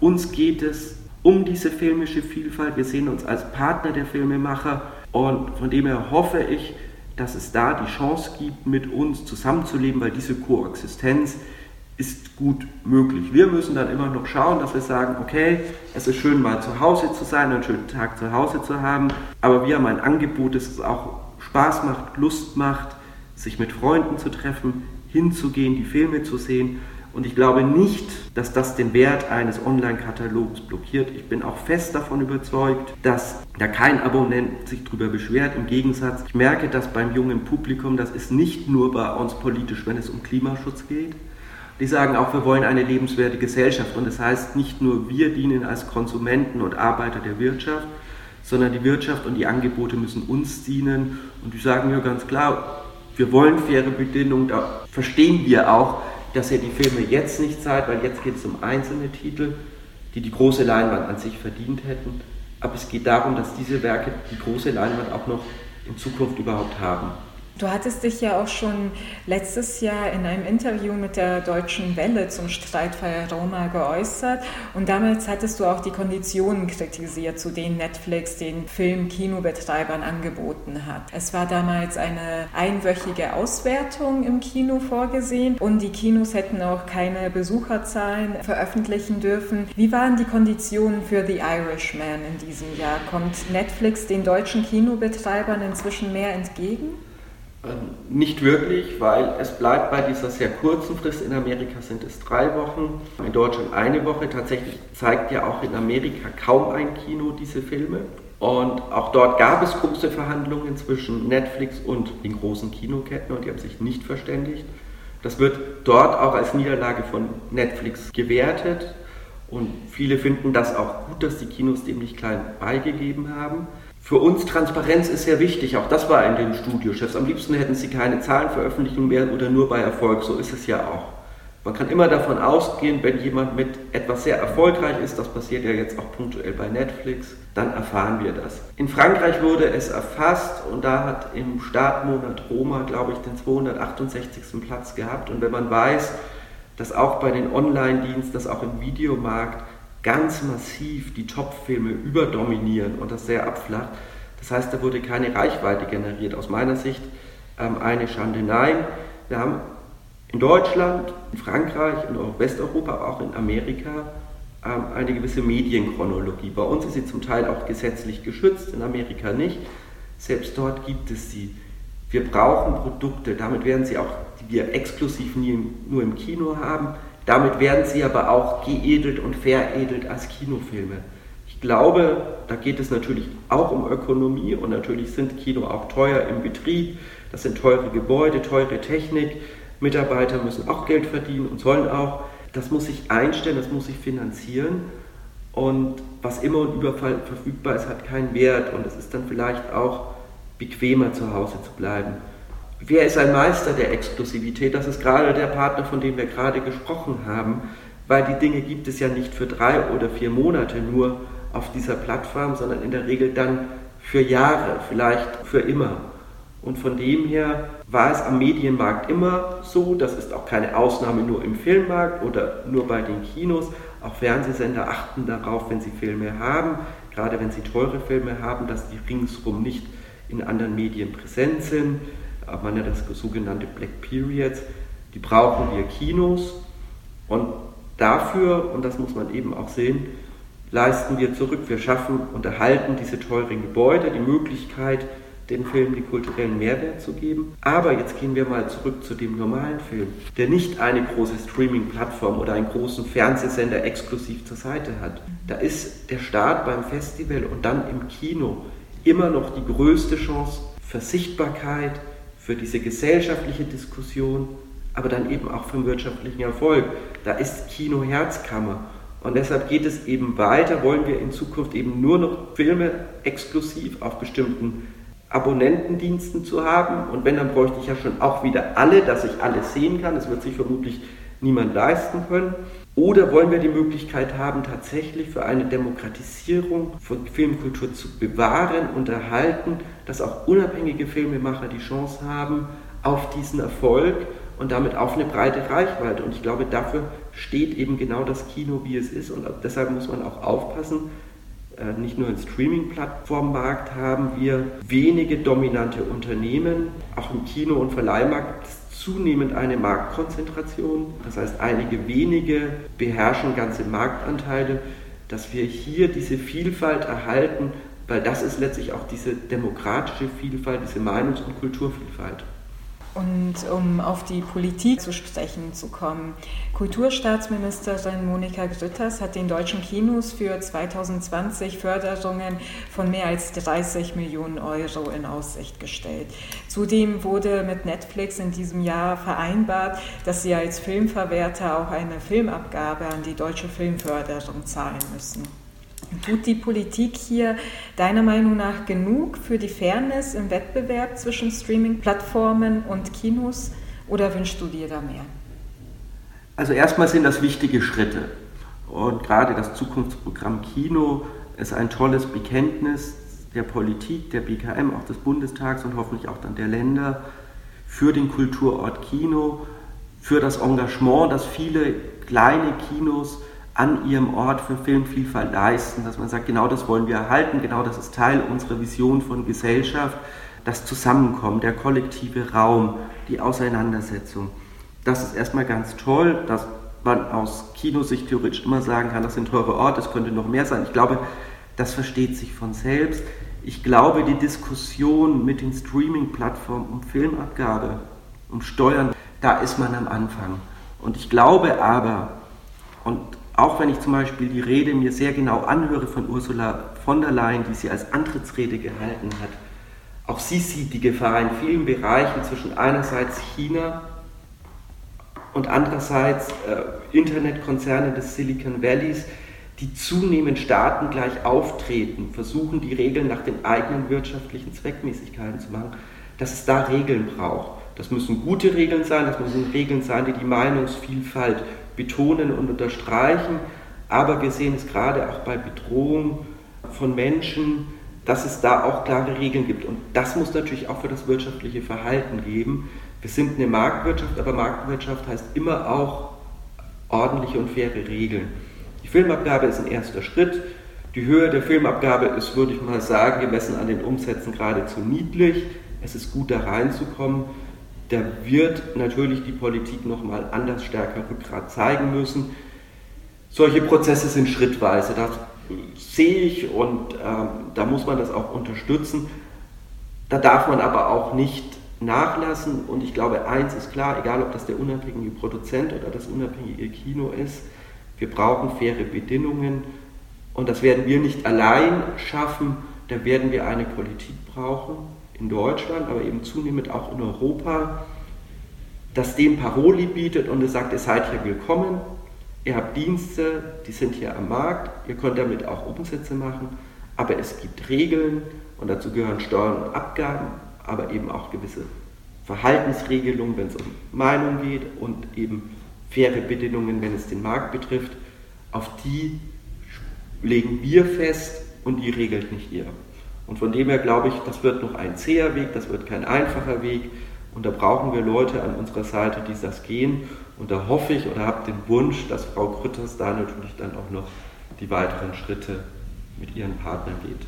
uns geht es um diese filmische Vielfalt. Wir sehen uns als Partner der Filmemacher und von dem her hoffe ich, dass es da die Chance gibt, mit uns zusammenzuleben, weil diese Koexistenz ist gut möglich. Wir müssen dann immer noch schauen, dass wir sagen, okay, es ist schön mal zu Hause zu sein, einen schönen Tag zu Hause zu haben, aber wir haben ein Angebot, das auch Spaß macht, Lust macht, sich mit Freunden zu treffen, hinzugehen, die Filme zu sehen und ich glaube nicht, dass das den Wert eines Online-Katalogs blockiert. Ich bin auch fest davon überzeugt, dass da kein Abonnent sich darüber beschwert. Im Gegensatz, ich merke das beim jungen Publikum, das ist nicht nur bei uns politisch, wenn es um Klimaschutz geht. Die sagen auch, wir wollen eine lebenswerte Gesellschaft. Und das heißt, nicht nur wir dienen als Konsumenten und Arbeiter der Wirtschaft, sondern die Wirtschaft und die Angebote müssen uns dienen. Und die sagen mir ganz klar, wir wollen faire Bedingungen, da verstehen wir auch, dass ihr die Filme jetzt nicht zeigt, weil jetzt geht es um einzelne Titel, die die große Leinwand an sich verdient hätten. Aber es geht darum, dass diese Werke die große Leinwand auch noch in Zukunft überhaupt haben. Du hattest dich ja auch schon letztes Jahr in einem Interview mit der Deutschen Welle zum Streitfall Roma geäußert und damals hattest du auch die Konditionen kritisiert, zu denen Netflix den Film Kinobetreibern angeboten hat. Es war damals eine einwöchige Auswertung im Kino vorgesehen und die Kinos hätten auch keine Besucherzahlen veröffentlichen dürfen. Wie waren die Konditionen für The Irishman in diesem Jahr? Kommt Netflix den deutschen Kinobetreibern inzwischen mehr entgegen? Nicht wirklich, weil es bleibt bei dieser sehr kurzen Frist. In Amerika sind es drei Wochen, in Deutschland eine Woche. Tatsächlich zeigt ja auch in Amerika kaum ein Kino diese Filme. Und auch dort gab es große Verhandlungen zwischen Netflix und den großen Kinoketten und die haben sich nicht verständigt. Das wird dort auch als Niederlage von Netflix gewertet und viele finden das auch gut, dass die Kinos dem nicht klein beigegeben haben. Für uns Transparenz ist sehr wichtig, auch das war in den Studiochefs. Am liebsten hätten sie keine Zahlen veröffentlichen mehr oder nur bei Erfolg, so ist es ja auch. Man kann immer davon ausgehen, wenn jemand mit etwas sehr erfolgreich ist, das passiert ja jetzt auch punktuell bei Netflix, dann erfahren wir das. In Frankreich wurde es erfasst und da hat im Startmonat Roma, glaube ich, den 268. Platz gehabt. Und wenn man weiß, dass auch bei den Online-Diensten, dass auch im Videomarkt ganz massiv die Top-Filme überdominieren und das sehr abflacht. Das heißt, da wurde keine Reichweite generiert. Aus meiner Sicht ähm, eine Schande. Nein, wir haben in Deutschland, in Frankreich, in Westeuropa, aber auch in Amerika ähm, eine gewisse Medienchronologie. Bei uns ist sie zum Teil auch gesetzlich geschützt, in Amerika nicht. Selbst dort gibt es sie. Wir brauchen Produkte, damit werden sie auch, die wir exklusiv nie, nur im Kino haben, damit werden sie aber auch geedelt und veredelt als Kinofilme. Ich glaube, da geht es natürlich auch um Ökonomie und natürlich sind Kino auch teuer im Betrieb. Das sind teure Gebäude, teure Technik. Mitarbeiter müssen auch Geld verdienen und sollen auch. Das muss sich einstellen, das muss sich finanzieren. Und was immer und überall verfügbar ist, hat keinen Wert. Und es ist dann vielleicht auch bequemer zu Hause zu bleiben. Wer ist ein Meister der Exklusivität? Das ist gerade der Partner, von dem wir gerade gesprochen haben, weil die Dinge gibt es ja nicht für drei oder vier Monate nur auf dieser Plattform, sondern in der Regel dann für Jahre, vielleicht für immer. Und von dem her war es am Medienmarkt immer so, das ist auch keine Ausnahme nur im Filmmarkt oder nur bei den Kinos. Auch Fernsehsender achten darauf, wenn sie Filme haben, gerade wenn sie teure Filme haben, dass die ringsum nicht in anderen Medien präsent sind man ja das sogenannte Black Periods, die brauchen wir Kinos und dafür, und das muss man eben auch sehen, leisten wir zurück. Wir schaffen und erhalten diese teuren Gebäude, die Möglichkeit, den Filmen den kulturellen Mehrwert zu geben. Aber jetzt gehen wir mal zurück zu dem normalen Film, der nicht eine große Streaming-Plattform oder einen großen Fernsehsender exklusiv zur Seite hat. Da ist der Start beim Festival und dann im Kino immer noch die größte Chance für Sichtbarkeit, für diese gesellschaftliche Diskussion, aber dann eben auch für den wirtschaftlichen Erfolg. Da ist Kino Herzkammer. Und deshalb geht es eben weiter, wollen wir in Zukunft eben nur noch Filme exklusiv auf bestimmten Abonnentendiensten zu haben. Und wenn, dann bräuchte ich ja schon auch wieder alle, dass ich alles sehen kann. Das wird sich vermutlich niemand leisten können. Oder wollen wir die Möglichkeit haben, tatsächlich für eine Demokratisierung von Filmkultur zu bewahren und erhalten, dass auch unabhängige Filmemacher die Chance haben auf diesen Erfolg und damit auf eine breite Reichweite. Und ich glaube, dafür steht eben genau das Kino, wie es ist. Und deshalb muss man auch aufpassen, nicht nur im Streaming-Plattformmarkt haben wir wenige dominante Unternehmen, auch im Kino- und Verleihmarkt ist zunehmend eine Marktkonzentration. Das heißt, einige wenige beherrschen ganze Marktanteile, dass wir hier diese Vielfalt erhalten, weil das ist letztlich auch diese demokratische Vielfalt, diese Meinungs- und Kulturvielfalt. Und um auf die Politik zu sprechen zu kommen. Kulturstaatsministerin Monika Grütters hat den deutschen Kinos für 2020 Förderungen von mehr als 30 Millionen Euro in Aussicht gestellt. Zudem wurde mit Netflix in diesem Jahr vereinbart, dass sie als Filmverwerter auch eine Filmabgabe an die deutsche Filmförderung zahlen müssen. Tut die Politik hier deiner Meinung nach genug für die Fairness im Wettbewerb zwischen Streaming-Plattformen und Kinos oder wünschst du dir da mehr? Also erstmal sind das wichtige Schritte. Und gerade das Zukunftsprogramm Kino ist ein tolles Bekenntnis der Politik, der BKM, auch des Bundestags und hoffentlich auch dann der Länder für den Kulturort Kino, für das Engagement, das viele kleine Kinos an ihrem Ort für Filmvielfalt leisten, dass man sagt, genau das wollen wir erhalten, genau das ist Teil unserer Vision von Gesellschaft, das Zusammenkommen, der kollektive Raum, die Auseinandersetzung. Das ist erstmal ganz toll, dass man aus Kinosicht theoretisch immer sagen kann, das sind teure Orte, es könnte noch mehr sein. Ich glaube, das versteht sich von selbst. Ich glaube, die Diskussion mit den Streaming-Plattformen um Filmabgabe, um Steuern, da ist man am Anfang. Und ich glaube aber, und auch wenn ich zum Beispiel die Rede mir sehr genau anhöre von Ursula von der Leyen, die sie als Antrittsrede gehalten hat, auch sie sieht die Gefahr in vielen Bereichen zwischen einerseits China und andererseits äh, Internetkonzerne des Silicon Valleys, die zunehmend staatengleich auftreten, versuchen die Regeln nach den eigenen wirtschaftlichen Zweckmäßigkeiten zu machen, dass es da Regeln braucht. Das müssen gute Regeln sein, das müssen Regeln sein, die die Meinungsvielfalt betonen und unterstreichen. Aber wir sehen es gerade auch bei Bedrohung von Menschen, dass es da auch klare Regeln gibt. Und das muss natürlich auch für das wirtschaftliche Verhalten geben. Wir sind eine Marktwirtschaft, aber Marktwirtschaft heißt immer auch ordentliche und faire Regeln. Die Filmabgabe ist ein erster Schritt. Die Höhe der Filmabgabe ist, würde ich mal sagen, gemessen an den Umsätzen geradezu niedlich. Es ist gut, da reinzukommen da wird natürlich die Politik nochmal anders stärker Rückgrat zeigen müssen. Solche Prozesse sind schrittweise, das sehe ich und ähm, da muss man das auch unterstützen. Da darf man aber auch nicht nachlassen und ich glaube, eins ist klar, egal ob das der unabhängige Produzent oder das unabhängige Kino ist, wir brauchen faire Bedingungen und das werden wir nicht allein schaffen, da werden wir eine Politik brauchen, in Deutschland, aber eben zunehmend auch in Europa, das dem Paroli bietet und es sagt, ihr seid hier willkommen, ihr habt Dienste, die sind hier am Markt, ihr könnt damit auch Umsätze machen, aber es gibt Regeln und dazu gehören Steuern und Abgaben, aber eben auch gewisse Verhaltensregelungen, wenn es um Meinung geht und eben faire Bedingungen, wenn es den Markt betrifft. Auf die legen wir fest und die regelt nicht ihr. Und von dem her glaube ich, das wird noch ein zäher Weg, das wird kein einfacher Weg. Und da brauchen wir Leute an unserer Seite, die das gehen. Und da hoffe ich oder habe den Wunsch, dass Frau Grütters da natürlich dann auch noch die weiteren Schritte mit ihren Partnern geht.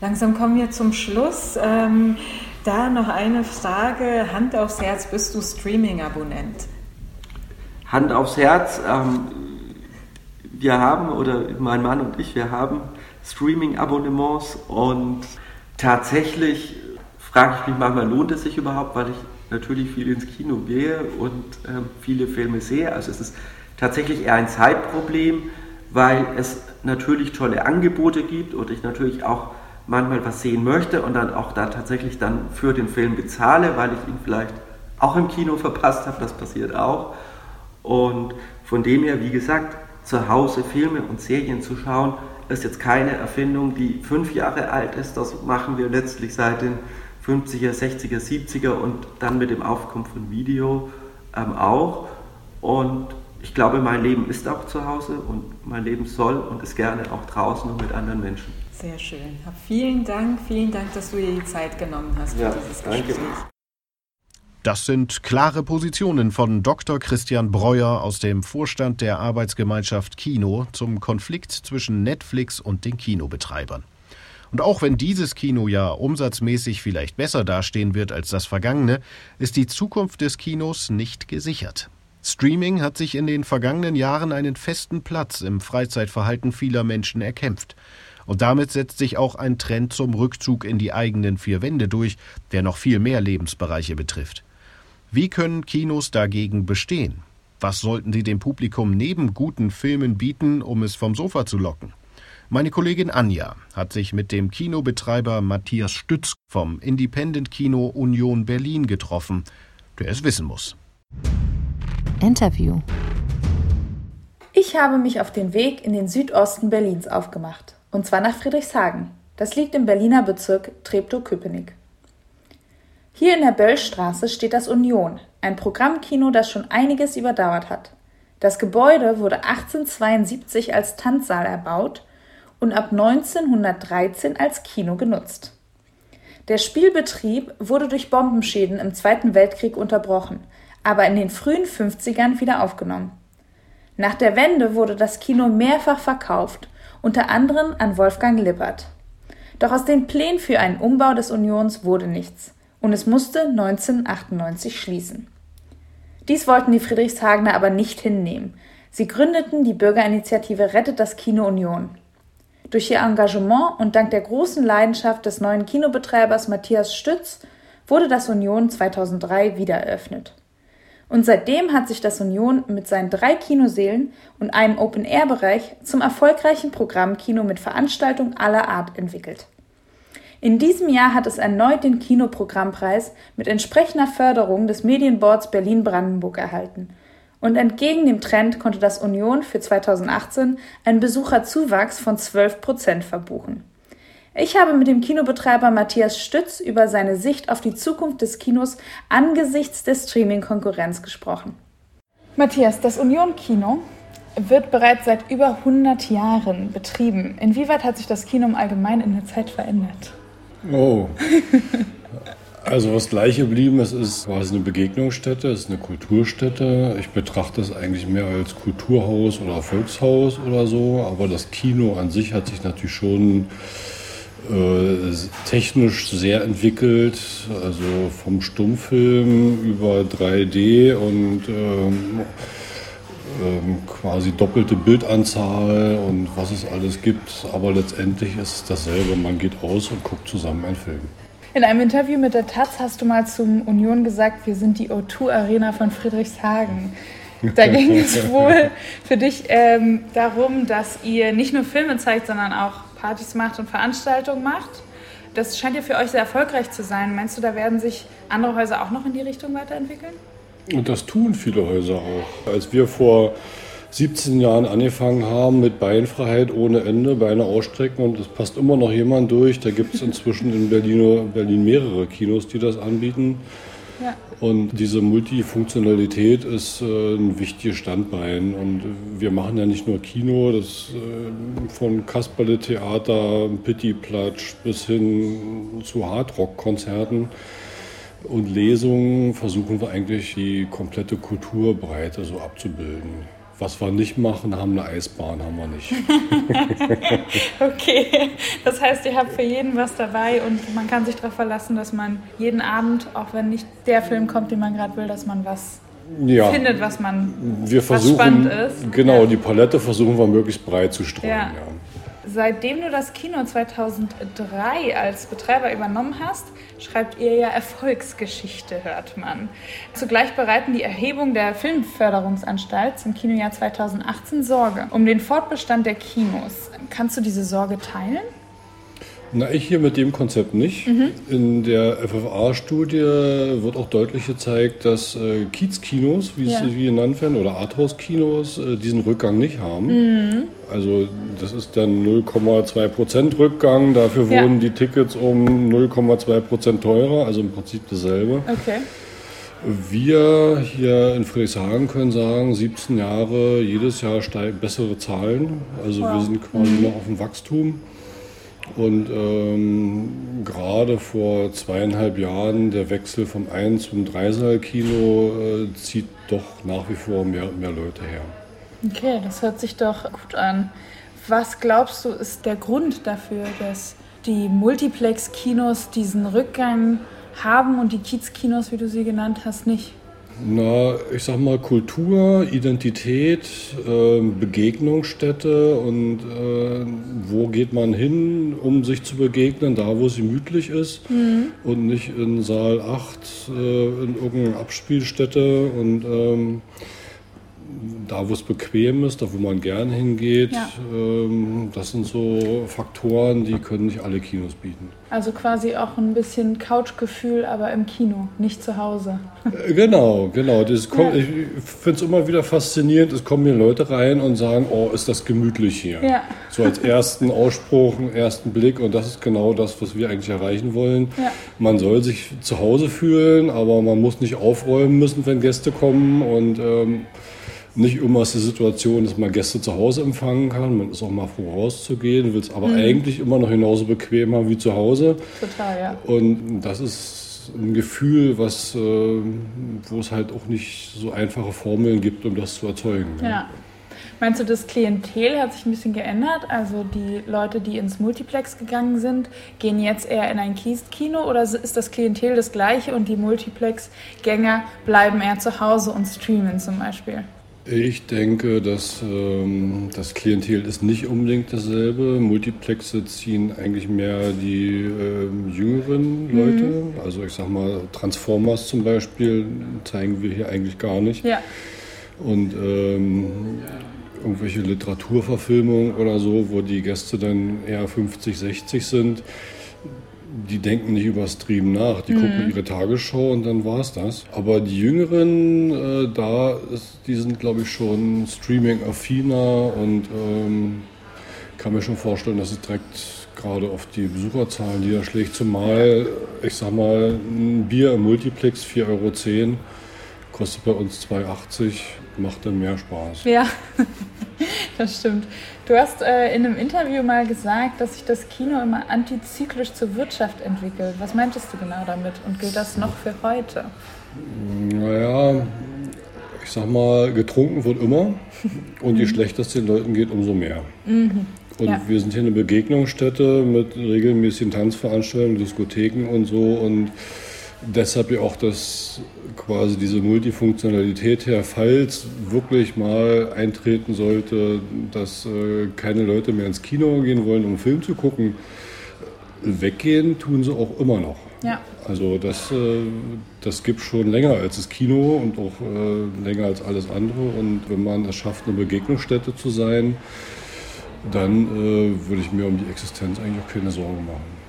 Langsam kommen wir zum Schluss. Ähm, da noch eine Frage, Hand aufs Herz, bist du Streaming-Abonnent? Hand aufs Herz, ähm, wir haben, oder mein Mann und ich, wir haben Streaming-Abonnements und tatsächlich frage ich mich manchmal, lohnt es sich überhaupt, weil ich natürlich viel ins Kino gehe und äh, viele Filme sehe. Also es ist tatsächlich eher ein Zeitproblem, weil es natürlich tolle Angebote gibt und ich natürlich auch manchmal was sehen möchte und dann auch da tatsächlich dann für den Film bezahle, weil ich ihn vielleicht auch im Kino verpasst habe, das passiert auch. Und von dem her, wie gesagt, zu Hause Filme und Serien zu schauen, ist jetzt keine Erfindung, die fünf Jahre alt ist. Das machen wir letztlich seit den 50er, 60er, 70er und dann mit dem Aufkommen von Video ähm, auch. Und ich glaube, mein Leben ist auch zu Hause und mein Leben soll und ist gerne auch draußen und mit anderen Menschen. Sehr schön. Vielen Dank, vielen Dank, dass du dir die Zeit genommen hast für ja, dieses Gespräch. Danke. Das sind klare Positionen von Dr. Christian Breuer aus dem Vorstand der Arbeitsgemeinschaft Kino zum Konflikt zwischen Netflix und den Kinobetreibern. Und auch wenn dieses Kino ja umsatzmäßig vielleicht besser dastehen wird als das vergangene, ist die Zukunft des Kinos nicht gesichert. Streaming hat sich in den vergangenen Jahren einen festen Platz im Freizeitverhalten vieler Menschen erkämpft. Und damit setzt sich auch ein Trend zum Rückzug in die eigenen vier Wände durch, der noch viel mehr Lebensbereiche betrifft. Wie können Kinos dagegen bestehen? Was sollten sie dem Publikum neben guten Filmen bieten, um es vom Sofa zu locken? Meine Kollegin Anja hat sich mit dem Kinobetreiber Matthias Stütz vom Independent Kino Union Berlin getroffen, der es wissen muss. Interview. Ich habe mich auf den Weg in den Südosten Berlins aufgemacht, und zwar nach Friedrichshagen. Das liegt im Berliner Bezirk Treptow-Köpenick. Hier in der Böllstraße steht das Union, ein Programmkino, das schon einiges überdauert hat. Das Gebäude wurde 1872 als Tanzsaal erbaut und ab 1913 als Kino genutzt. Der Spielbetrieb wurde durch Bombenschäden im Zweiten Weltkrieg unterbrochen, aber in den frühen 50ern wieder aufgenommen. Nach der Wende wurde das Kino mehrfach verkauft, unter anderem an Wolfgang Lippert. Doch aus den Plänen für einen Umbau des Unions wurde nichts und es musste 1998 schließen. Dies wollten die Friedrichshagener aber nicht hinnehmen. Sie gründeten die Bürgerinitiative Rettet das Kino Union. Durch ihr Engagement und dank der großen Leidenschaft des neuen Kinobetreibers Matthias Stütz wurde das Union 2003 wieder eröffnet. Und seitdem hat sich das Union mit seinen drei Kinoseelen und einem Open-Air-Bereich zum erfolgreichen Programmkino mit Veranstaltungen aller Art entwickelt. In diesem Jahr hat es erneut den Kinoprogrammpreis mit entsprechender Förderung des Medienboards Berlin-Brandenburg erhalten. Und entgegen dem Trend konnte das Union für 2018 einen Besucherzuwachs von 12 Prozent verbuchen. Ich habe mit dem Kinobetreiber Matthias Stütz über seine Sicht auf die Zukunft des Kinos angesichts der Streaming-Konkurrenz gesprochen. Matthias, das Union Kino wird bereits seit über 100 Jahren betrieben. Inwieweit hat sich das Kino im Allgemeinen in der Zeit verändert? Oh. Also was gleich geblieben ist, ist quasi eine Begegnungsstätte, ist eine Kulturstätte. Ich betrachte es eigentlich mehr als Kulturhaus oder Volkshaus oder so, aber das Kino an sich hat sich natürlich schon äh, technisch sehr entwickelt, also vom Stummfilm über 3D und ähm, ähm, quasi doppelte Bildanzahl und was es alles gibt. Aber letztendlich ist es dasselbe. Man geht aus und guckt zusammen einen Film. In einem Interview mit der Taz hast du mal zum Union gesagt, wir sind die O2 Arena von Friedrichshagen. Da ging es wohl für dich ähm, darum, dass ihr nicht nur Filme zeigt, sondern auch Partys macht und Veranstaltungen macht. Das scheint ja für euch sehr erfolgreich zu sein. Meinst du, da werden sich andere Häuser auch noch in die Richtung weiterentwickeln? Und das tun viele Häuser auch. Als wir vor 17 Jahren angefangen haben mit Beinfreiheit ohne Ende, Beine ausstrecken und es passt immer noch jemand durch. Da gibt es inzwischen in Berlin, Berlin mehrere Kinos, die das anbieten. Ja. Und diese Multifunktionalität ist äh, ein wichtiges Standbein. Und wir machen ja nicht nur Kino, das äh, von Kasperle-Theater, Pitti-Platsch bis hin zu Hardrock-Konzerten und Lesungen versuchen wir eigentlich die komplette Kulturbreite so abzubilden. Was wir nicht machen, haben eine Eisbahn, haben wir nicht. okay, das heißt, ihr habt für jeden was dabei und man kann sich darauf verlassen, dass man jeden Abend, auch wenn nicht der Film kommt, den man gerade will, dass man was ja. findet, was man wir versuchen, was spannend ist. Genau, ja. die Palette versuchen wir möglichst breit zu streuen. Ja. Seitdem du das Kino 2003 als Betreiber übernommen hast, schreibt ihr ja Erfolgsgeschichte, hört man. Zugleich bereiten die Erhebung der Filmförderungsanstalt zum Kinojahr 2018 Sorge um den Fortbestand der Kinos. Kannst du diese Sorge teilen? Na, ich hier mit dem Konzept nicht. Mhm. In der FFA-Studie wird auch deutlich gezeigt, dass äh, Kiez-Kinos, wie ja. sie genannt werden, oder Arthouse-Kinos, äh, diesen Rückgang nicht haben. Mhm. Also das ist dann 0,2% Rückgang, dafür ja. wurden die Tickets um 0,2% teurer, also im Prinzip dasselbe. Okay. Wir hier in Friedrichshagen können sagen, 17 Jahre, jedes Jahr bessere Zahlen. Also wow. wir sind quasi mhm. noch auf dem Wachstum. Und ähm, gerade vor zweieinhalb Jahren der Wechsel vom Ein- zum Dreisaal-Kino äh, zieht doch nach wie vor mehr, mehr Leute her. Okay, das hört sich doch gut an. Was glaubst du, ist der Grund dafür, dass die Multiplex-Kinos diesen Rückgang haben und die Kiez-Kinos, wie du sie genannt hast, nicht? Na, ich sag mal Kultur, Identität, äh, Begegnungsstätte und äh, wo geht man hin, um sich zu begegnen, da wo es gemütlich ist mhm. und nicht in Saal 8 äh, in irgendeiner Abspielstätte und ähm, da, wo es bequem ist, da, wo man gern hingeht, ja. ähm, das sind so Faktoren, die können nicht alle Kinos bieten. Also quasi auch ein bisschen Couchgefühl, aber im Kino, nicht zu Hause. Äh, genau, genau. Kommt, ja. Ich finde es immer wieder faszinierend, es kommen hier Leute rein und sagen, oh, ist das gemütlich hier. Ja. So als ersten Ausspruch, einen ersten Blick und das ist genau das, was wir eigentlich erreichen wollen. Man soll sich zu Hause fühlen, aber man muss nicht aufräumen müssen, wenn Gäste kommen und ähm, nicht immer ist die Situation, dass man Gäste zu Hause empfangen kann. Man ist auch mal froh rauszugehen, will es aber mhm. eigentlich immer noch genauso bequem haben wie zu Hause. Total, ja. Und das ist ein Gefühl, was, äh, wo es halt auch nicht so einfache Formeln gibt, um das zu erzeugen. Ja. Meinst du, das Klientel hat sich ein bisschen geändert? Also die Leute, die ins Multiplex gegangen sind, gehen jetzt eher in ein Kiest-Kino oder ist das Klientel das gleiche und die Multiplex-Gänger bleiben eher zu Hause und streamen zum Beispiel? Ich denke, dass ähm, das Klientel ist nicht unbedingt dasselbe. Multiplexe ziehen eigentlich mehr die äh, jüngeren Leute. Mhm. Also ich sag mal, Transformers zum Beispiel zeigen wir hier eigentlich gar nicht. Ja. Und ähm, irgendwelche Literaturverfilmungen oder so, wo die Gäste dann eher 50, 60 sind die denken nicht über Stream nach. Die mhm. gucken ihre Tagesschau und dann war es das. Aber die Jüngeren, äh, da ist, die sind, glaube ich, schon Streaming-affiner und ähm, kann mir schon vorstellen, dass es direkt gerade auf die Besucherzahlen niederschlägt. Zumal, ich sag mal, ein Bier im Multiplex 4,10 Euro kostet bei uns 2,80 macht dann mehr Spaß. Ja, das stimmt. Du hast äh, in einem Interview mal gesagt, dass sich das Kino immer antizyklisch zur Wirtschaft entwickelt. Was meintest du genau damit und gilt das noch für heute? Naja, ich sag mal, getrunken wird immer und je schlechter es den Leuten geht, umso mehr. Mhm. Und ja. wir sind hier eine Begegnungsstätte mit regelmäßigen Tanzveranstaltungen, Diskotheken und so und deshalb ja auch das quasi diese Multifunktionalität her, falls wirklich mal eintreten sollte, dass äh, keine Leute mehr ins Kino gehen wollen, um einen Film zu gucken, weggehen tun sie auch immer noch. Ja. Also das, äh, das gibt schon länger als das Kino und auch äh, länger als alles andere. Und wenn man es schafft, eine Begegnungsstätte zu sein, dann äh, würde ich mir um die Existenz eigentlich auch keine Sorgen machen.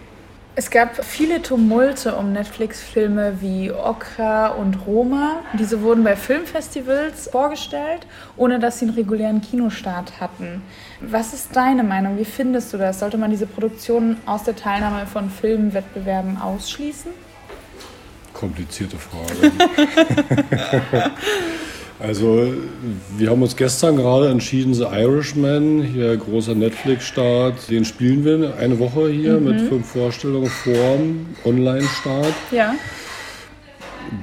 Es gab viele Tumulte um Netflix-Filme wie Okra und Roma. Diese wurden bei Filmfestivals vorgestellt, ohne dass sie einen regulären Kinostart hatten. Was ist deine Meinung? Wie findest du das? Sollte man diese Produktionen aus der Teilnahme von Filmwettbewerben ausschließen? Komplizierte Frage. Also, wir haben uns gestern gerade entschieden, The Irishman, hier großer Netflix-Start, den spielen wir eine Woche hier mhm. mit fünf Vorstellungen vor Online-Start. Ja.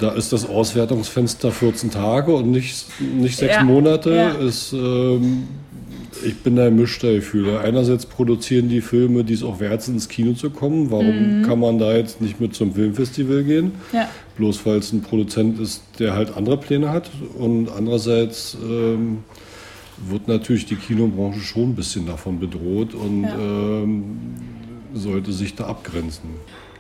Da ist das Auswertungsfenster 14 Tage und nicht, nicht sechs ja. Monate. Ja. Ist, ähm, ich bin da gemischter Gefühle. Einerseits produzieren die Filme, die es auch wert sind, ins Kino zu kommen. Warum mhm. kann man da jetzt nicht mit zum Filmfestival gehen? Ja. Bloß weil es ein Produzent ist, der halt andere Pläne hat. Und andererseits ähm, wird natürlich die Kinobranche schon ein bisschen davon bedroht und Ja. ähm, sollte sich da abgrenzen.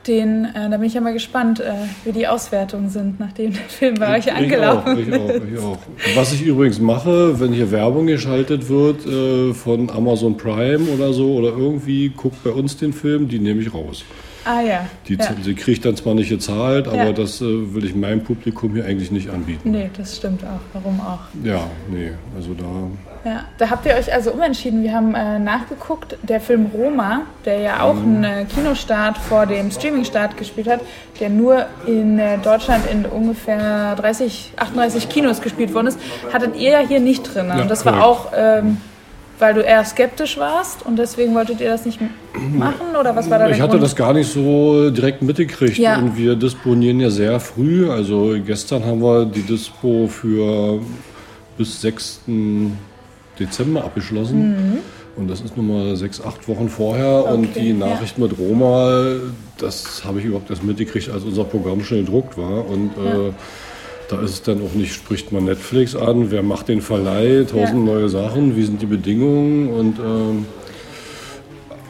Den, äh, da bin ich ja mal gespannt, äh, wie die Auswertungen sind, nachdem der Film bei euch Ich angelaufen auch, ich auch, ist. ich auch. Was ich übrigens mache, wenn hier Werbung geschaltet wird äh, von Amazon Prime oder so oder irgendwie, guckt bei uns den Film, die nehme ich raus. Ah ja. Die, ja. die kriege ich dann zwar nicht gezahlt, aber Ja. das äh, will ich meinem Publikum hier eigentlich nicht anbieten. Nee, das stimmt auch. Warum auch? Ja, nee, also da. Ja, da habt ihr euch also umentschieden. Wir haben äh, nachgeguckt, der Film Roma, der ja auch einen äh, Kinostart vor dem Streaming-Start gespielt hat, der nur in äh, Deutschland in ungefähr 30, 38 Kinos gespielt worden ist, hattet ihr ja hier nicht drin. Ja, und das war auch, ähm, weil du eher skeptisch warst und deswegen wolltet ihr das nicht machen? Oder was war da der Ich hatte Grund? das gar nicht so direkt mitgekriegt Ja. und wir disponieren ja sehr früh. Also gestern haben wir die Dispo für bis 6. Dezember abgeschlossen. Und das ist nun mal sechs, acht Wochen vorher. und Mhm. Okay, die ja. Nachricht mit Roma, das habe ich überhaupt erst mitgekriegt, als unser Programm schon gedruckt war. Und äh, da ist es dann auch nicht, spricht man Netflix an, wer macht den Verleih, tausend neue Sachen, wie sind die Bedingungen und ähm,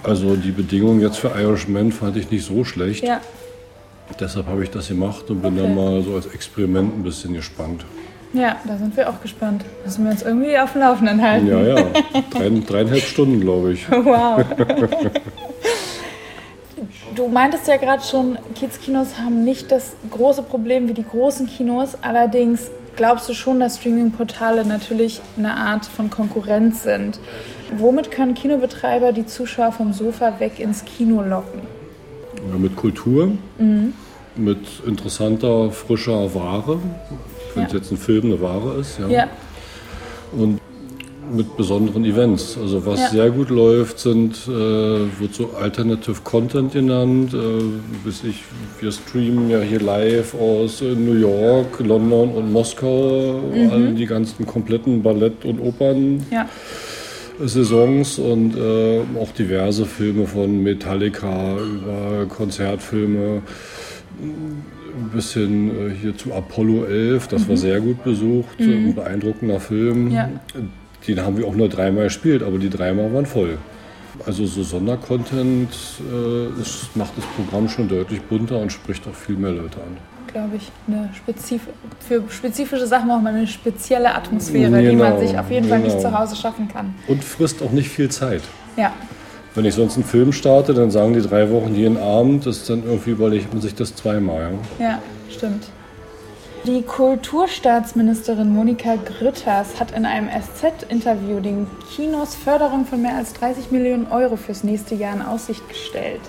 also die Bedingungen jetzt für Irishman fand ich nicht so schlecht. Ja, Deshalb habe ich das gemacht und bin Okay. dann mal so als Experiment ein bisschen gespannt. Ja, da sind wir auch gespannt. Müssen wir uns irgendwie auf dem Laufenden halten. Ja, ja, Drei, dreieinhalb Stunden, glaube ich. Wow. Du meintest ja gerade schon, Kids-Kinos haben nicht das große Problem wie die großen Kinos. Allerdings glaubst du schon, dass Streaming-Portale natürlich eine Art von Konkurrenz sind. Womit können Kinobetreiber die Zuschauer vom Sofa weg ins Kino locken? Ja, mit Kultur, Mhm. mit interessanter, frischer Ware. Wenn es jetzt ein Film eine Ware ist, ja. Und mit besonderen Events. Also was Ja. sehr gut läuft, sind, äh, wird so Alternative Content genannt. Äh, weiß ich, wir streamen ja hier live aus äh, New York, London und Moskau, all die ganzen kompletten Ballett- und Opern. ja, Saisons und äh, auch diverse Filme von Metallica über Konzertfilme bis hin äh, hier zu Apollo 11, das war sehr gut besucht, ein beeindruckender Film. Ja. Den haben wir auch nur dreimal gespielt, aber die dreimal waren voll. Also so Sondercontent äh, ist, macht das Programm schon deutlich bunter und spricht auch viel mehr Leute an. glaube ich. Eine spezif für spezifische Sachen braucht man eine spezielle Atmosphäre, die man Genau, sich auf jeden Fall nicht genau. zu Hause schaffen kann. Und frisst auch nicht viel Zeit. Ja, Wenn ich sonst einen Film starte, dann sagen die drei Wochen jeden Abend, das ist dann irgendwie überlegt man sich das zweimal. Ja? Ja, stimmt. Die Kulturstaatsministerin Monika Grütters hat in einem SZ-Interview den Kinos Förderung von mehr als 30 Millionen Euro fürs nächste Jahr in Aussicht gestellt.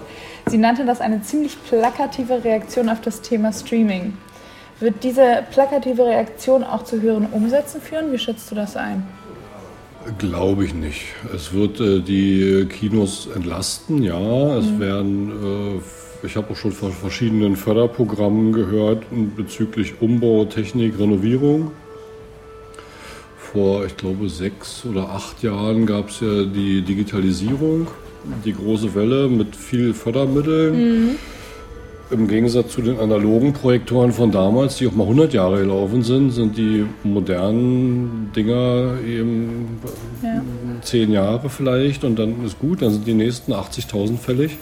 Sie nannte das eine ziemlich plakative Reaktion auf das Thema Streaming. Wird diese plakative Reaktion auch zu höheren Umsätzen führen? Wie schätzt du das ein? Glaube ich nicht. Es wird äh, die Kinos entlasten, ja. Es Mhm. werden, äh, ich habe auch schon von verschiedenen Förderprogrammen gehört bezüglich Umbau, Technik, Renovierung. Vor, ich glaube, sechs oder acht Jahren gab es ja die Digitalisierung, die große Welle mit viel Fördermitteln. Im Gegensatz zu den analogen Projektoren von damals, die auch mal 100 Jahre gelaufen sind, sind die modernen Dinger eben Ja. zehn Jahre vielleicht und dann ist gut, dann sind die nächsten 80.000 fällig.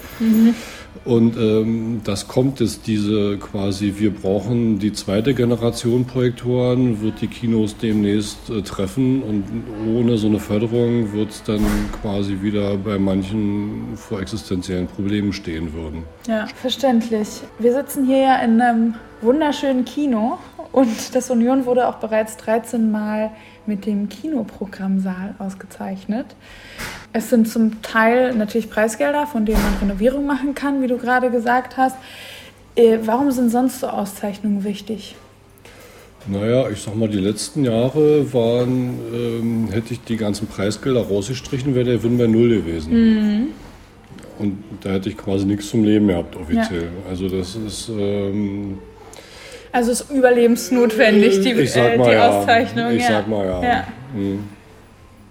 Und ähm, das kommt jetzt diese quasi, wir brauchen die zweite Generation Projektoren, wird die Kinos demnächst äh, treffen und ohne so eine Förderung wird es dann quasi wieder bei manchen vor existenziellen Problemen stehen würden. Ja, verständlich. Wir sitzen hier ja in einem wunderschönen Kino und das Union wurde auch bereits 13 Mal mit dem Kinoprogrammsaal ausgezeichnet. Es sind zum Teil natürlich Preisgelder, von denen man Renovierung machen kann, wie du gerade gesagt hast. Äh, Warum sind sonst so Auszeichnungen wichtig? Naja, ich sag mal, die letzten Jahre waren, ähm, hätte ich die ganzen Preisgelder rausgestrichen, wäre der Gewinn bei Null gewesen. Und da hätte ich quasi nichts zum Leben gehabt, offiziell. Also das ist, ähm, Also es ist überlebensnotwendig, die, ich sag äh, die ja. Auszeichnung. Ich ja. sag mal ja. Ja. Hm.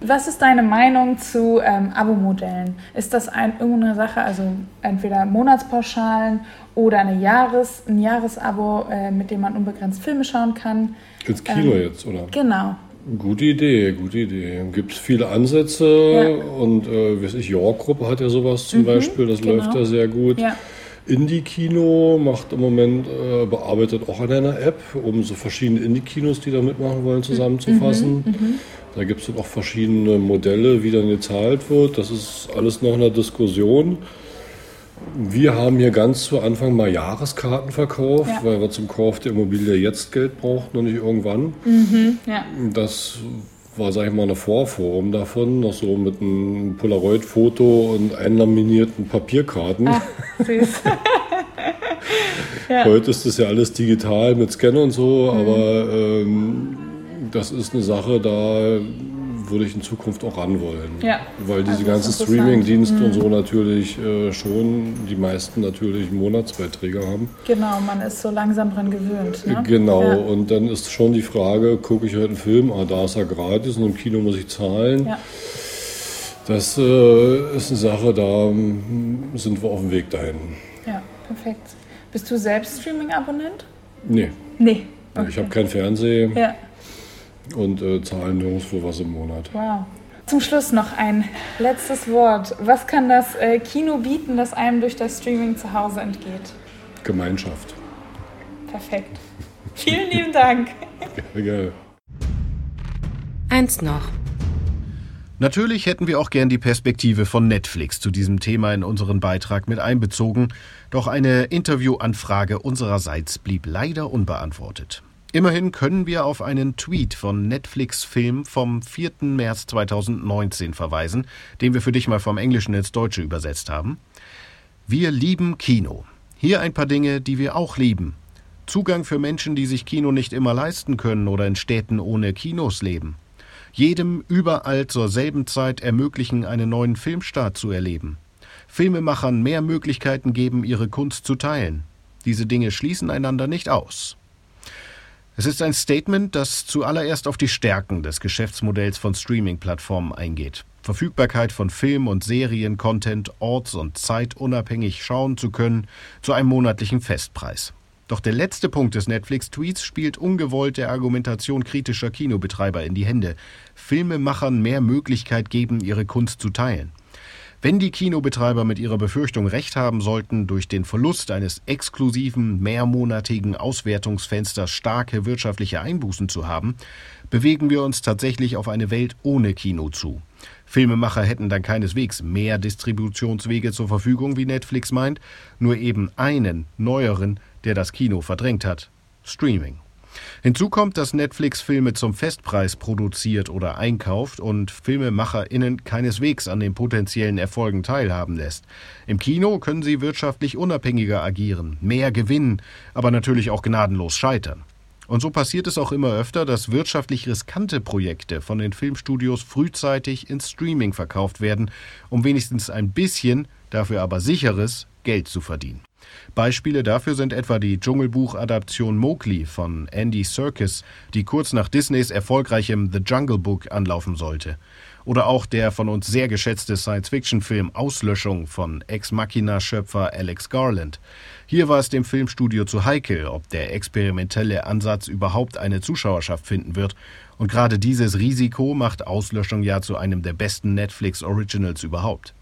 Was ist deine Meinung zu ähm, Abo-Modellen? Ist das ein, irgendeine Sache, also entweder Monatspauschalen oder eine Jahres, ein Jahresabo, äh, mit dem man unbegrenzt Filme schauen kann? Ins Kino Ähm, jetzt, oder? Genau. Gute Idee, gute Idee. Gibt es viele Ansätze Ja. und äh, weiß ich, York-Gruppe hat ja sowas zum Beispiel, das genau. läuft da sehr gut. Ja. Indie-Kino macht im Moment, äh, bearbeitet auch an einer App, um so verschiedene Indie-Kinos, die da mitmachen wollen, zusammenzufassen. Da gibt es dann auch verschiedene Modelle, wie dann gezahlt wird. Das ist alles noch eine Diskussion. Wir haben hier ganz zu Anfang mal Jahreskarten verkauft, Ja. weil wir zum Kauf der Immobilie jetzt Geld brauchten und nicht irgendwann. Ja. Das war, sag ich mal, eine Vorform davon, noch so mit einem Polaroid-Foto und einlaminierten Papierkarten. Süß. ja. Heute ist das ja alles digital mit Scan und so, aber ähm, das ist eine Sache, da würde ich in Zukunft auch ran wollen. Ja. Weil diese Also ganzen interessant. Mhm. Streaming-Dienste und so natürlich äh, schon, die meisten natürlich Monatsbeiträge haben. Genau, man ist so langsam dran gewöhnt. Ne? Genau, Ja. und dann ist schon die Frage, gucke ich heute einen Film, ah, da ist er gratis und im Kino muss ich zahlen. Ja. Das äh, ist eine Sache, da mm, sind wir auf dem Weg dahin. ja, perfekt. Bist du selbst Streaming-Abonnent? Nee, Nee. ich habe kein Fernsehen Ja, und äh, zahle nirgendwo was im Monat. wow. Zum Schluss noch ein letztes Wort. Was kann das äh, Kino bieten, das einem durch das Streaming zu Hause entgeht? Gemeinschaft. Perfekt. Vielen lieben Dank. Ja, geil. Eins noch. Natürlich hätten wir auch gern die Perspektive von Netflix zu diesem Thema in unseren Beitrag mit einbezogen, doch eine Interviewanfrage unsererseits blieb leider unbeantwortet. Immerhin können wir auf einen Tweet von Netflix Film vom 4. März 2019 verweisen, den wir für dich mal vom Englischen ins Deutsche übersetzt haben. Wir lieben Kino. Hier ein paar Dinge, die wir auch lieben. Zugang für Menschen, die sich Kino nicht immer leisten können oder in Städten ohne Kinos leben. Jedem überall zur selben Zeit ermöglichen, einen neuen Filmstart zu erleben. Filmemachern mehr Möglichkeiten geben, ihre Kunst zu teilen. Diese Dinge schließen einander nicht aus. Es ist ein Statement, das zuallererst auf die Stärken des Geschäftsmodells von Streaming-Plattformen eingeht. Verfügbarkeit von Film- und Serien-Content orts- und zeitunabhängig schauen zu können, zu einem monatlichen Festpreis. Doch der letzte Punkt des Netflix-Tweets spielt ungewollt der Argumentation kritischer Kinobetreiber in die Hände. Filmemachern mehr Möglichkeit geben, ihre Kunst zu teilen. Wenn die Kinobetreiber mit ihrer Befürchtung recht haben sollten, durch den Verlust eines exklusiven, mehrmonatigen Auswertungsfensters starke wirtschaftliche Einbußen zu haben, bewegen wir uns tatsächlich auf eine Welt ohne Kino zu. Filmemacher hätten dann keineswegs mehr Distributionswege zur Verfügung, wie Netflix meint, nur eben einen, neueren, der das Kino verdrängt hat. Streaming. Hinzu kommt, dass Netflix Filme zum Festpreis produziert oder einkauft und FilmemacherInnen keineswegs an den potenziellen Erfolgen teilhaben lässt. Im Kino können sie wirtschaftlich unabhängiger agieren, mehr gewinnen, aber natürlich auch gnadenlos scheitern. Und so passiert es auch immer öfter, dass wirtschaftlich riskante Projekte von den Filmstudios frühzeitig ins Streaming verkauft werden, um wenigstens ein bisschen, dafür aber sicheres Geld zu verdienen. Beispiele dafür sind etwa die Dschungelbuch-Adaption Mowgli von Andy Serkis, die kurz nach Disneys erfolgreichem The Jungle Book anlaufen sollte. Oder auch der von uns sehr geschätzte Science-Fiction-Film Auslöschung von Ex-Machina-Schöpfer Alex Garland. Hier war es dem Filmstudio zu heikel, ob der experimentelle Ansatz überhaupt eine Zuschauerschaft finden wird. Und gerade dieses Risiko macht Auslöschung ja zu einem der besten Netflix-Originals überhaupt.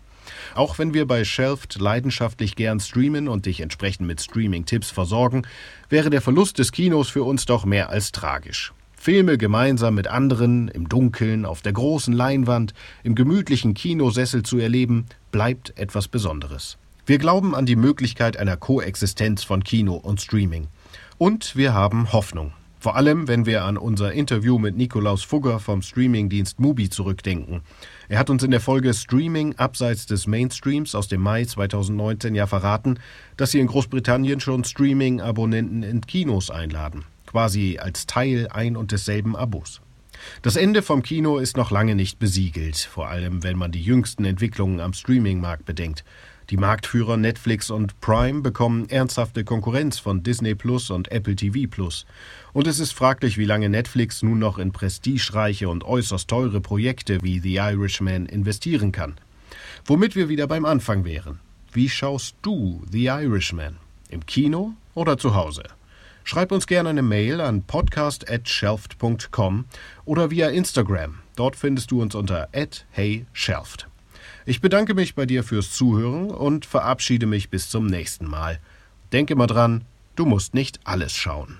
Auch wenn wir bei Shelfed leidenschaftlich gern streamen und dich entsprechend mit Streaming-Tipps versorgen, wäre der Verlust des Kinos für uns doch mehr als tragisch. Filme gemeinsam mit anderen, im Dunkeln, auf der großen Leinwand, im gemütlichen Kinosessel zu erleben, bleibt etwas Besonderes. Wir glauben an die Möglichkeit einer Koexistenz von Kino und Streaming. Und wir haben Hoffnung. Vor allem, wenn wir an unser Interview mit Nikolaus Fugger vom Streamingdienst Mubi zurückdenken. Er hat uns in der Folge Streaming abseits des Mainstreams aus dem Mai 2019 ja verraten, dass sie in Großbritannien schon Streaming-Abonnenten in Kinos einladen. Quasi als Teil ein und desselben Abos. Das Ende vom Kino ist noch lange nicht besiegelt, vor allem wenn man die jüngsten Entwicklungen am Streaming-Markt bedenkt. Die Marktführer Netflix und Prime bekommen ernsthafte Konkurrenz von Disney Plus und Apple TV Plus. Und es ist fraglich, wie lange Netflix nun noch in prestigereiche und äußerst teure Projekte wie The Irishman investieren kann. Womit wir wieder beim Anfang wären. Wie schaust du The Irishman? Im Kino oder zu Hause? Schreib uns gerne eine Mail an podcast@shelft.com oder via Instagram. Dort findest du uns unter @heyshelft. Ich bedanke mich bei dir fürs Zuhören und verabschiede mich bis zum nächsten Mal. Denke mal dran, du musst nicht alles schauen.